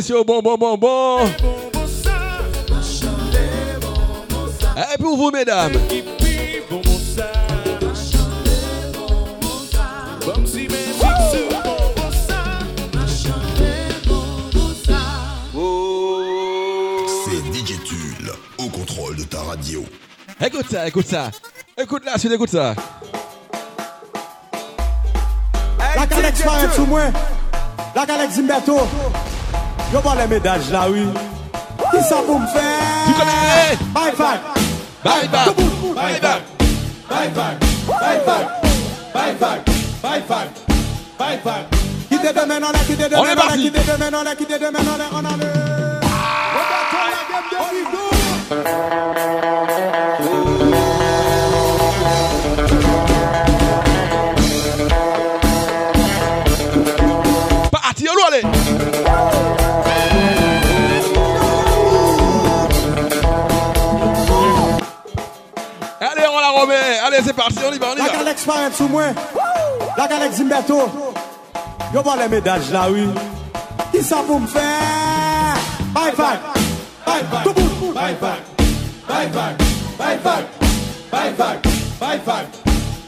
mes six bon bon ça Chanter bon bon ça C'est DJ Tulle au contrôle de ta radio. Écoute ça, écoute ça. Écoute la suite, écoute ça. La Calex Fire sous moi. La Calex Zimberto. Yo pas les médailles là, oui. Qui ça pour me Tu faire? connais? Bye bye. Bye bye. Bye bye. Bye bye. Bye bye. Bye bye. Bye bye. Bye bye. Demain, on a demain, On est on a parti. quitté demain, on a quitté demain, on a on a le. Roberto, la game de Rigo. Allez, la c'est parti, on y va, on y La va. Calex Fire sous moi. La Calex Zimberto. Yo pas les médailles là, oui. Qui ça pour me faire? Bye bye. Bye bye. Tout. Bye bye. Bye bye. Bye bye. Bye bye. Bye bye.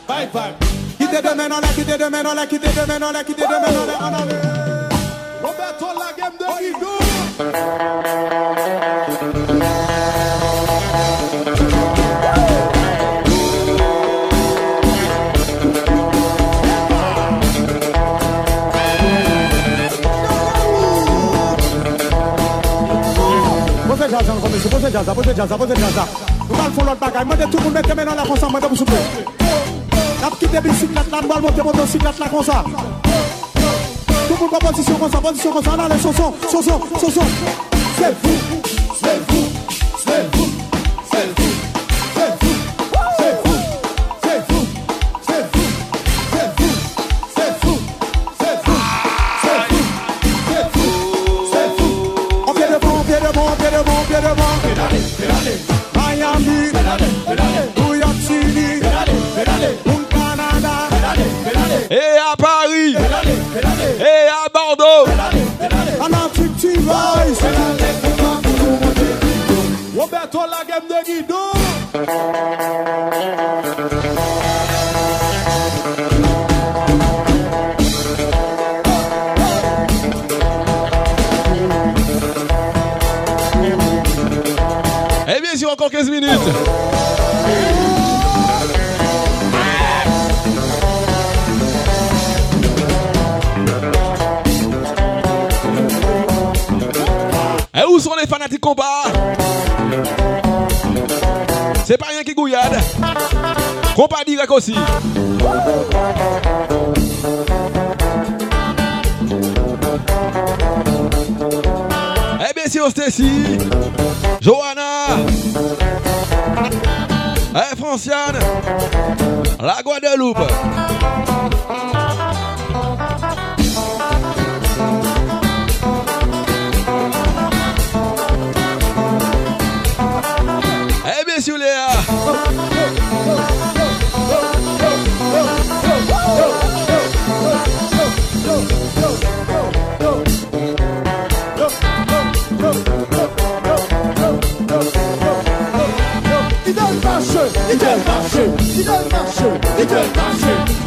Bye bye. Quittez demain, on a quitté demain, on a quitté demain, on a quitté demain, on a on a le. Roberto, la game de Rigo. pose jazz, pose jazz, pose jazz. Mwen bal fon lot bagay, mwen tout moun mette men an la konsa, mwen de mou souple. Nap kite bil siklat la, mwen monte monte siklat la. Tout le monde posisyon konsa, posisyon konsa, nan le son son, son. C'est vous, c'est vous. Game de Guido. Et bien sûr, encore 15 minutes. Et où sont les fanatiques combat Direct aussi. Eh bien sûr, Stacy, Johanna, eh Franciane, la Guadeloupe.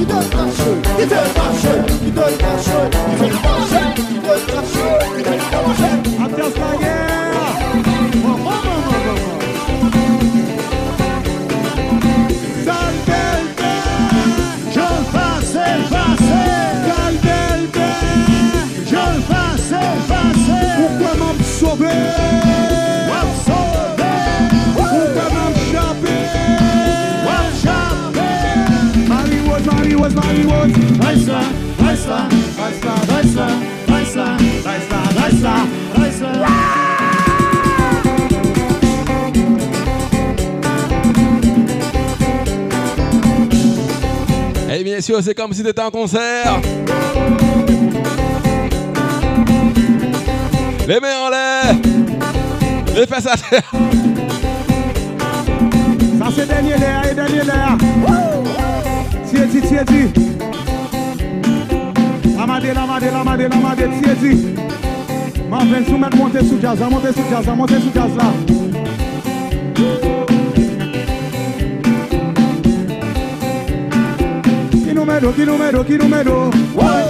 ils veulent marcher, ils veulent marcher, ils veulent marcher, ils veulent marcher, ils veulent marcher, ils veulent marcher. Attention, la guerre Et bien sûr, c'est comme si c'était un concert. Les mains en l'air, les fesses à terre. Ça c'est Daniel Air et Daniel Air. tiezi, tiezi. Amade, amade, amade, amade, tiezi. Mas vem sou met monte sou jazz la, monte sou jazz la, monte sou jazz la. Ki número, que número, ki número.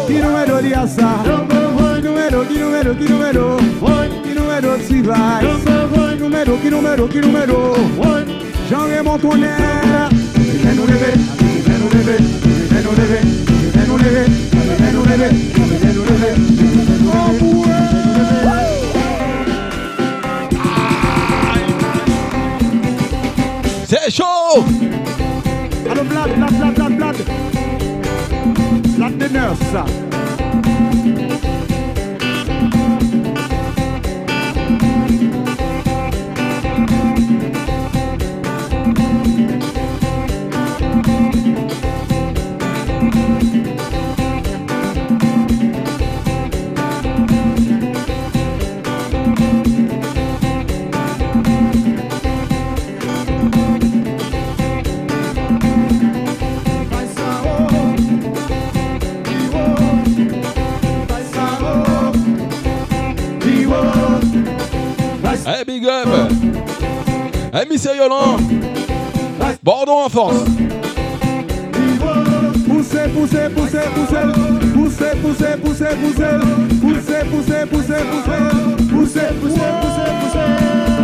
Ki número de asa. Ki número, que número, que número. Ki número si vai. Ki número, que número, que número. Jean Raymond Tonnerre. Fais-nous rêver. C'est chaud. Allô, Vlad, Vlad, Vlad, Vlad, Vlad. Vlad de nurse, Eh, monsieur Yolande Bordeaux en force. Poussez, poussez, poussez, poussez. Poussez, poussez, poussez, poussez. Poussez, poussez, poussez, poussez. Poussez, poussez, poussez, poussez.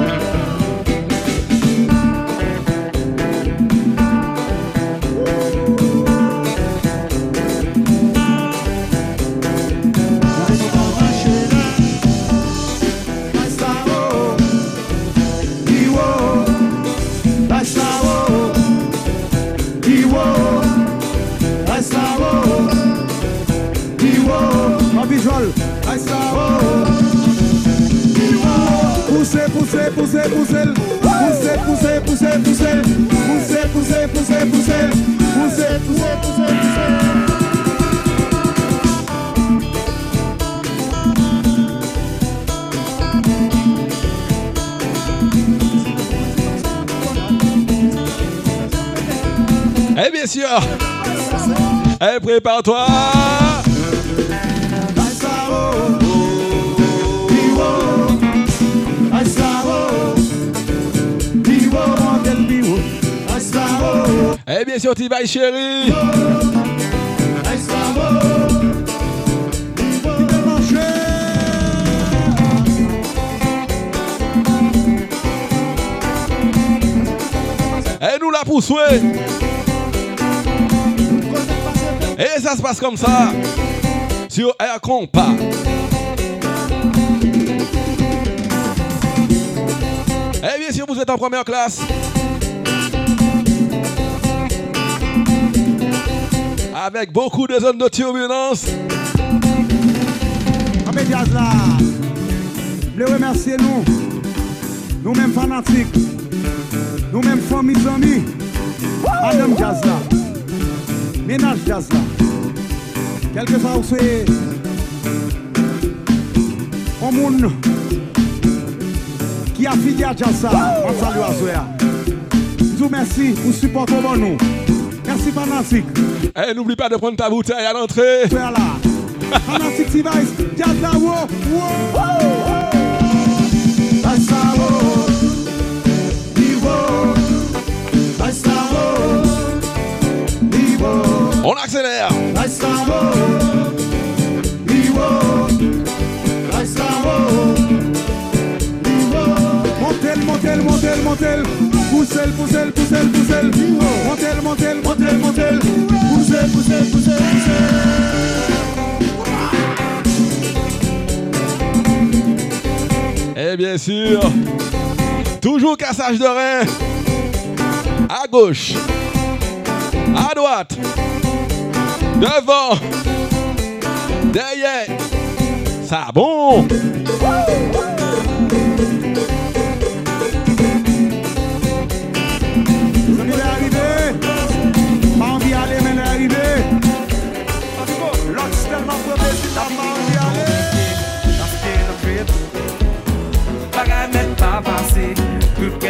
Poussez, poussez, poussez, poussez. Poussez, poussez, poussez, poussez. Poussez, poussez, poussez, poussez. Poussez, poussez, poussez, poussez. Eh bien sûr. Eh, prépare-toi. Et nous la poussons. Et ça se passe comme ça. Sur Air Compa. Et bien sûr, vous êtes en première classe. Avec beaucoup de zones de turbulence. Je veux remercier nous, nous-mêmes fanatiques, nous-mêmes familles, amis, Madame là, ménage Diaz là, quel que soit où c'est, au monde qui a fini à ça, on salue à vous remercie. Pour support pour nous. Merci fanatique. Et n'oublie pas de prendre ta bouteille à l'entrée. On accélère. Montel, montel, montel, montel. Poussel, poussel, poussel, poussel. Montel, montel, montel, montel. Et bien sûr, toujours cassage de rein. À gauche. À droite. Devant. Derrière. Ça bon.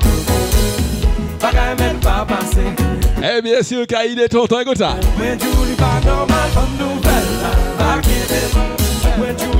tout Bagay men pa pase. Mwen pa normal la Bakide Mwen jou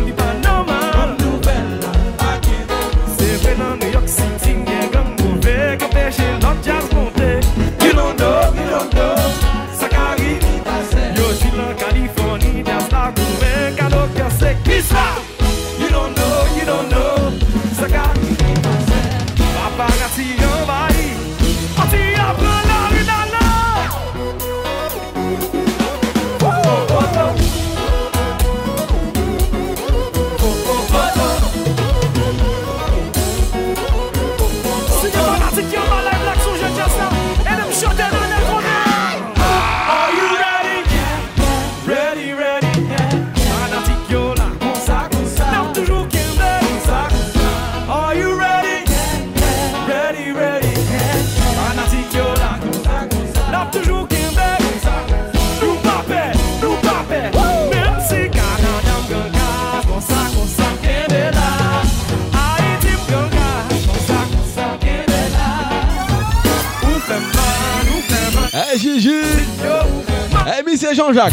eh Monsieur Jean-Jacques.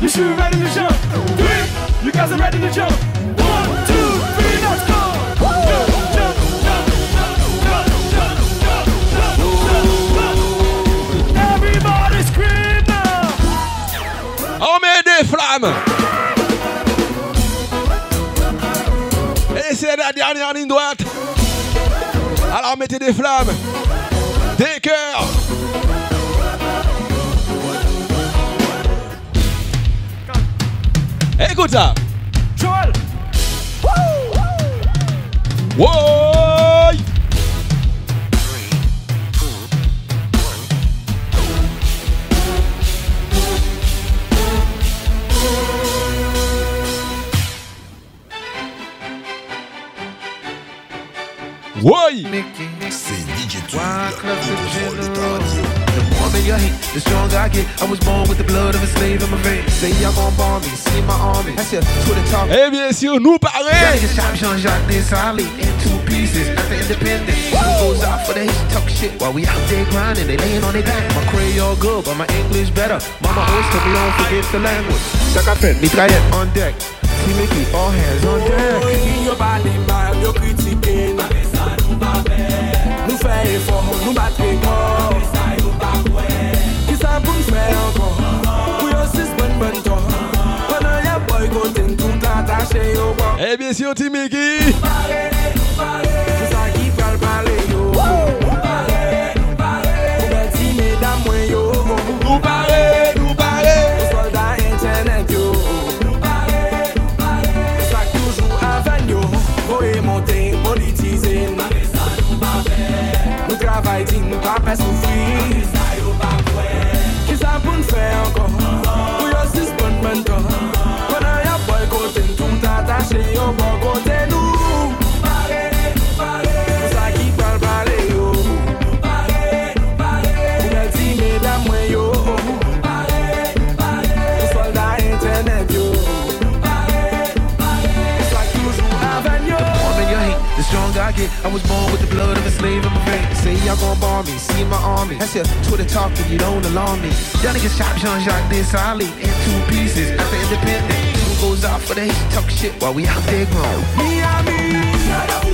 you should be ready to jump. Three, you guys are ready to jump. One, two, three, let's go. Everybody scream now. On met des flammes. Et c'est la dernière ligne droite. Alors mettez des flammes. Des cœurs. guter. Hate talk shit while we out there grinding? They laying on their back. My Creole good, but my English better. Mama always told me don't forget the language. Sacapet, mitraillette on deck. See Mickey, all hands on deck. Yo bade mal, yo kritike Nou fè efor, nou batre kor Ki sa pou n fè Eh bien, si on I was born with the blood of a slave in my veins. Say y'all gon' bomb me, see my army. That's your Twitter talk and you don't alarm me. Y'all niggas shot Jean-Jacques Desali in two pieces. Not the independent. Who goes out for the hate talk shit while we out there grown? Miami, New York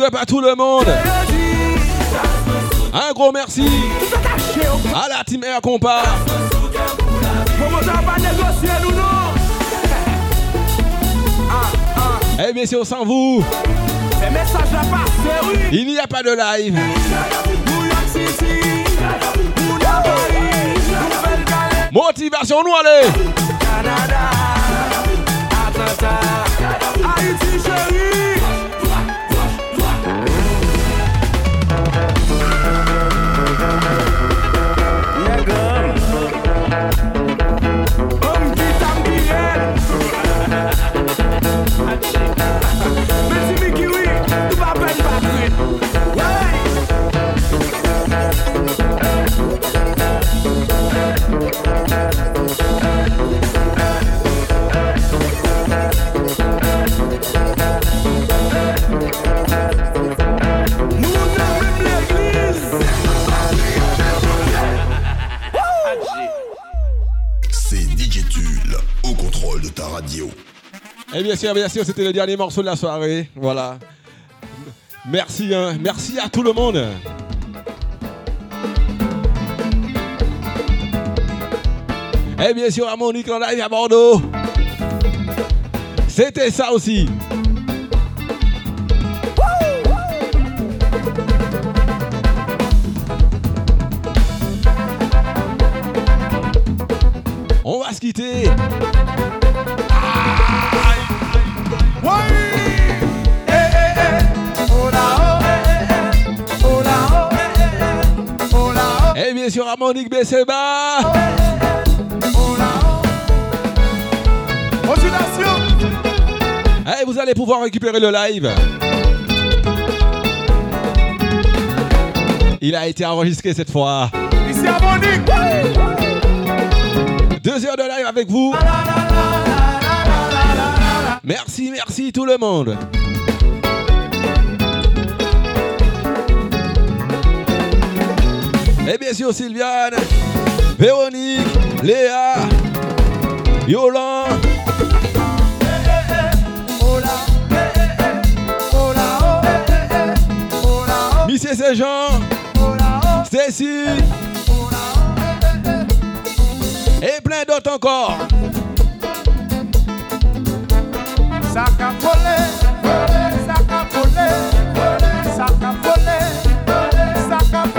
big à tout le monde. Un gros merci à la team Air Compa. Eh bien, c'est sans vous, il n'y a pas de live. Motivation, nous allez. Bien sûr, bien sûr, c'était le dernier morceau de la soirée. Voilà. Merci, hein. merci à tout le monde. Et bien sûr, à Monique en live à Bordeaux. C'était ça aussi. Pouvoir récupérer le live. Il a été enregistré cette fois. Deux heures de live avec vous. Merci, merci tout le monde. Et bien sûr Sylviane, Véronique, Léa, Yolande. Monsieur Saint-Jean, Stacy et plein d'autres encore. Sac à voler, sac à voler, sac à voler, sac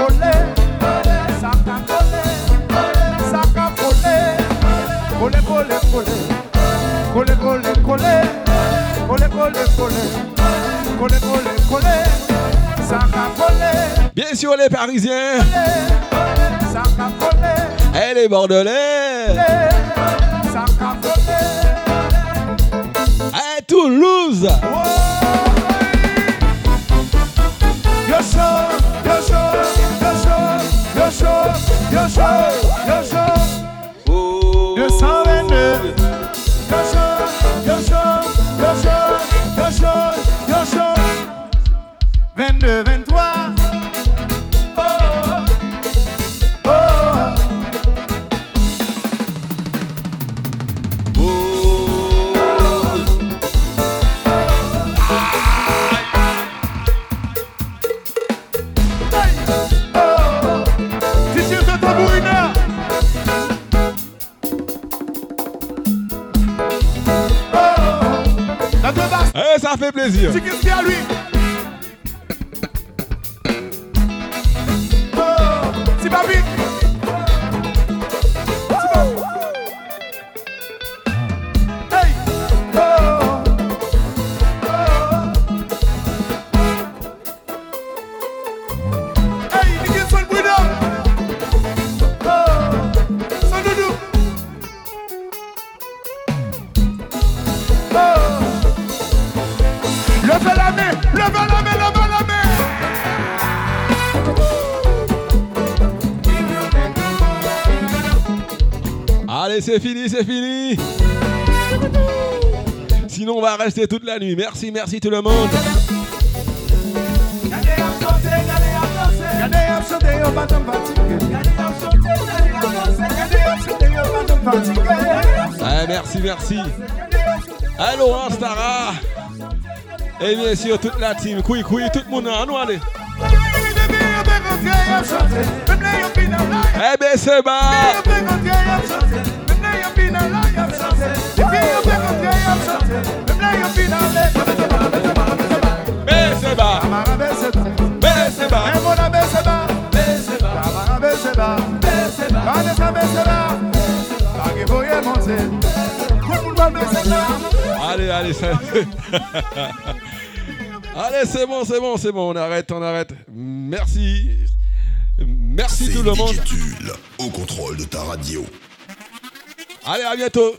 Bien sûr les Parisiens. Et les Bordelais et Toulouse. Yo plaisir. Toute la nuit. Merci, merci tout le monde. Eh, merci, merci. Allô, Stara. Et bien sûr, toute la team. Koui, koui, tout le monde. À nous, allez. Eh ben, c'est bas. Allez, allez. Allez, c'est bon, c'est bon, c'est bon, on arrête, on arrête. Merci. Merci tout le monde. au contrôle de ta radio. Allez, à bientôt.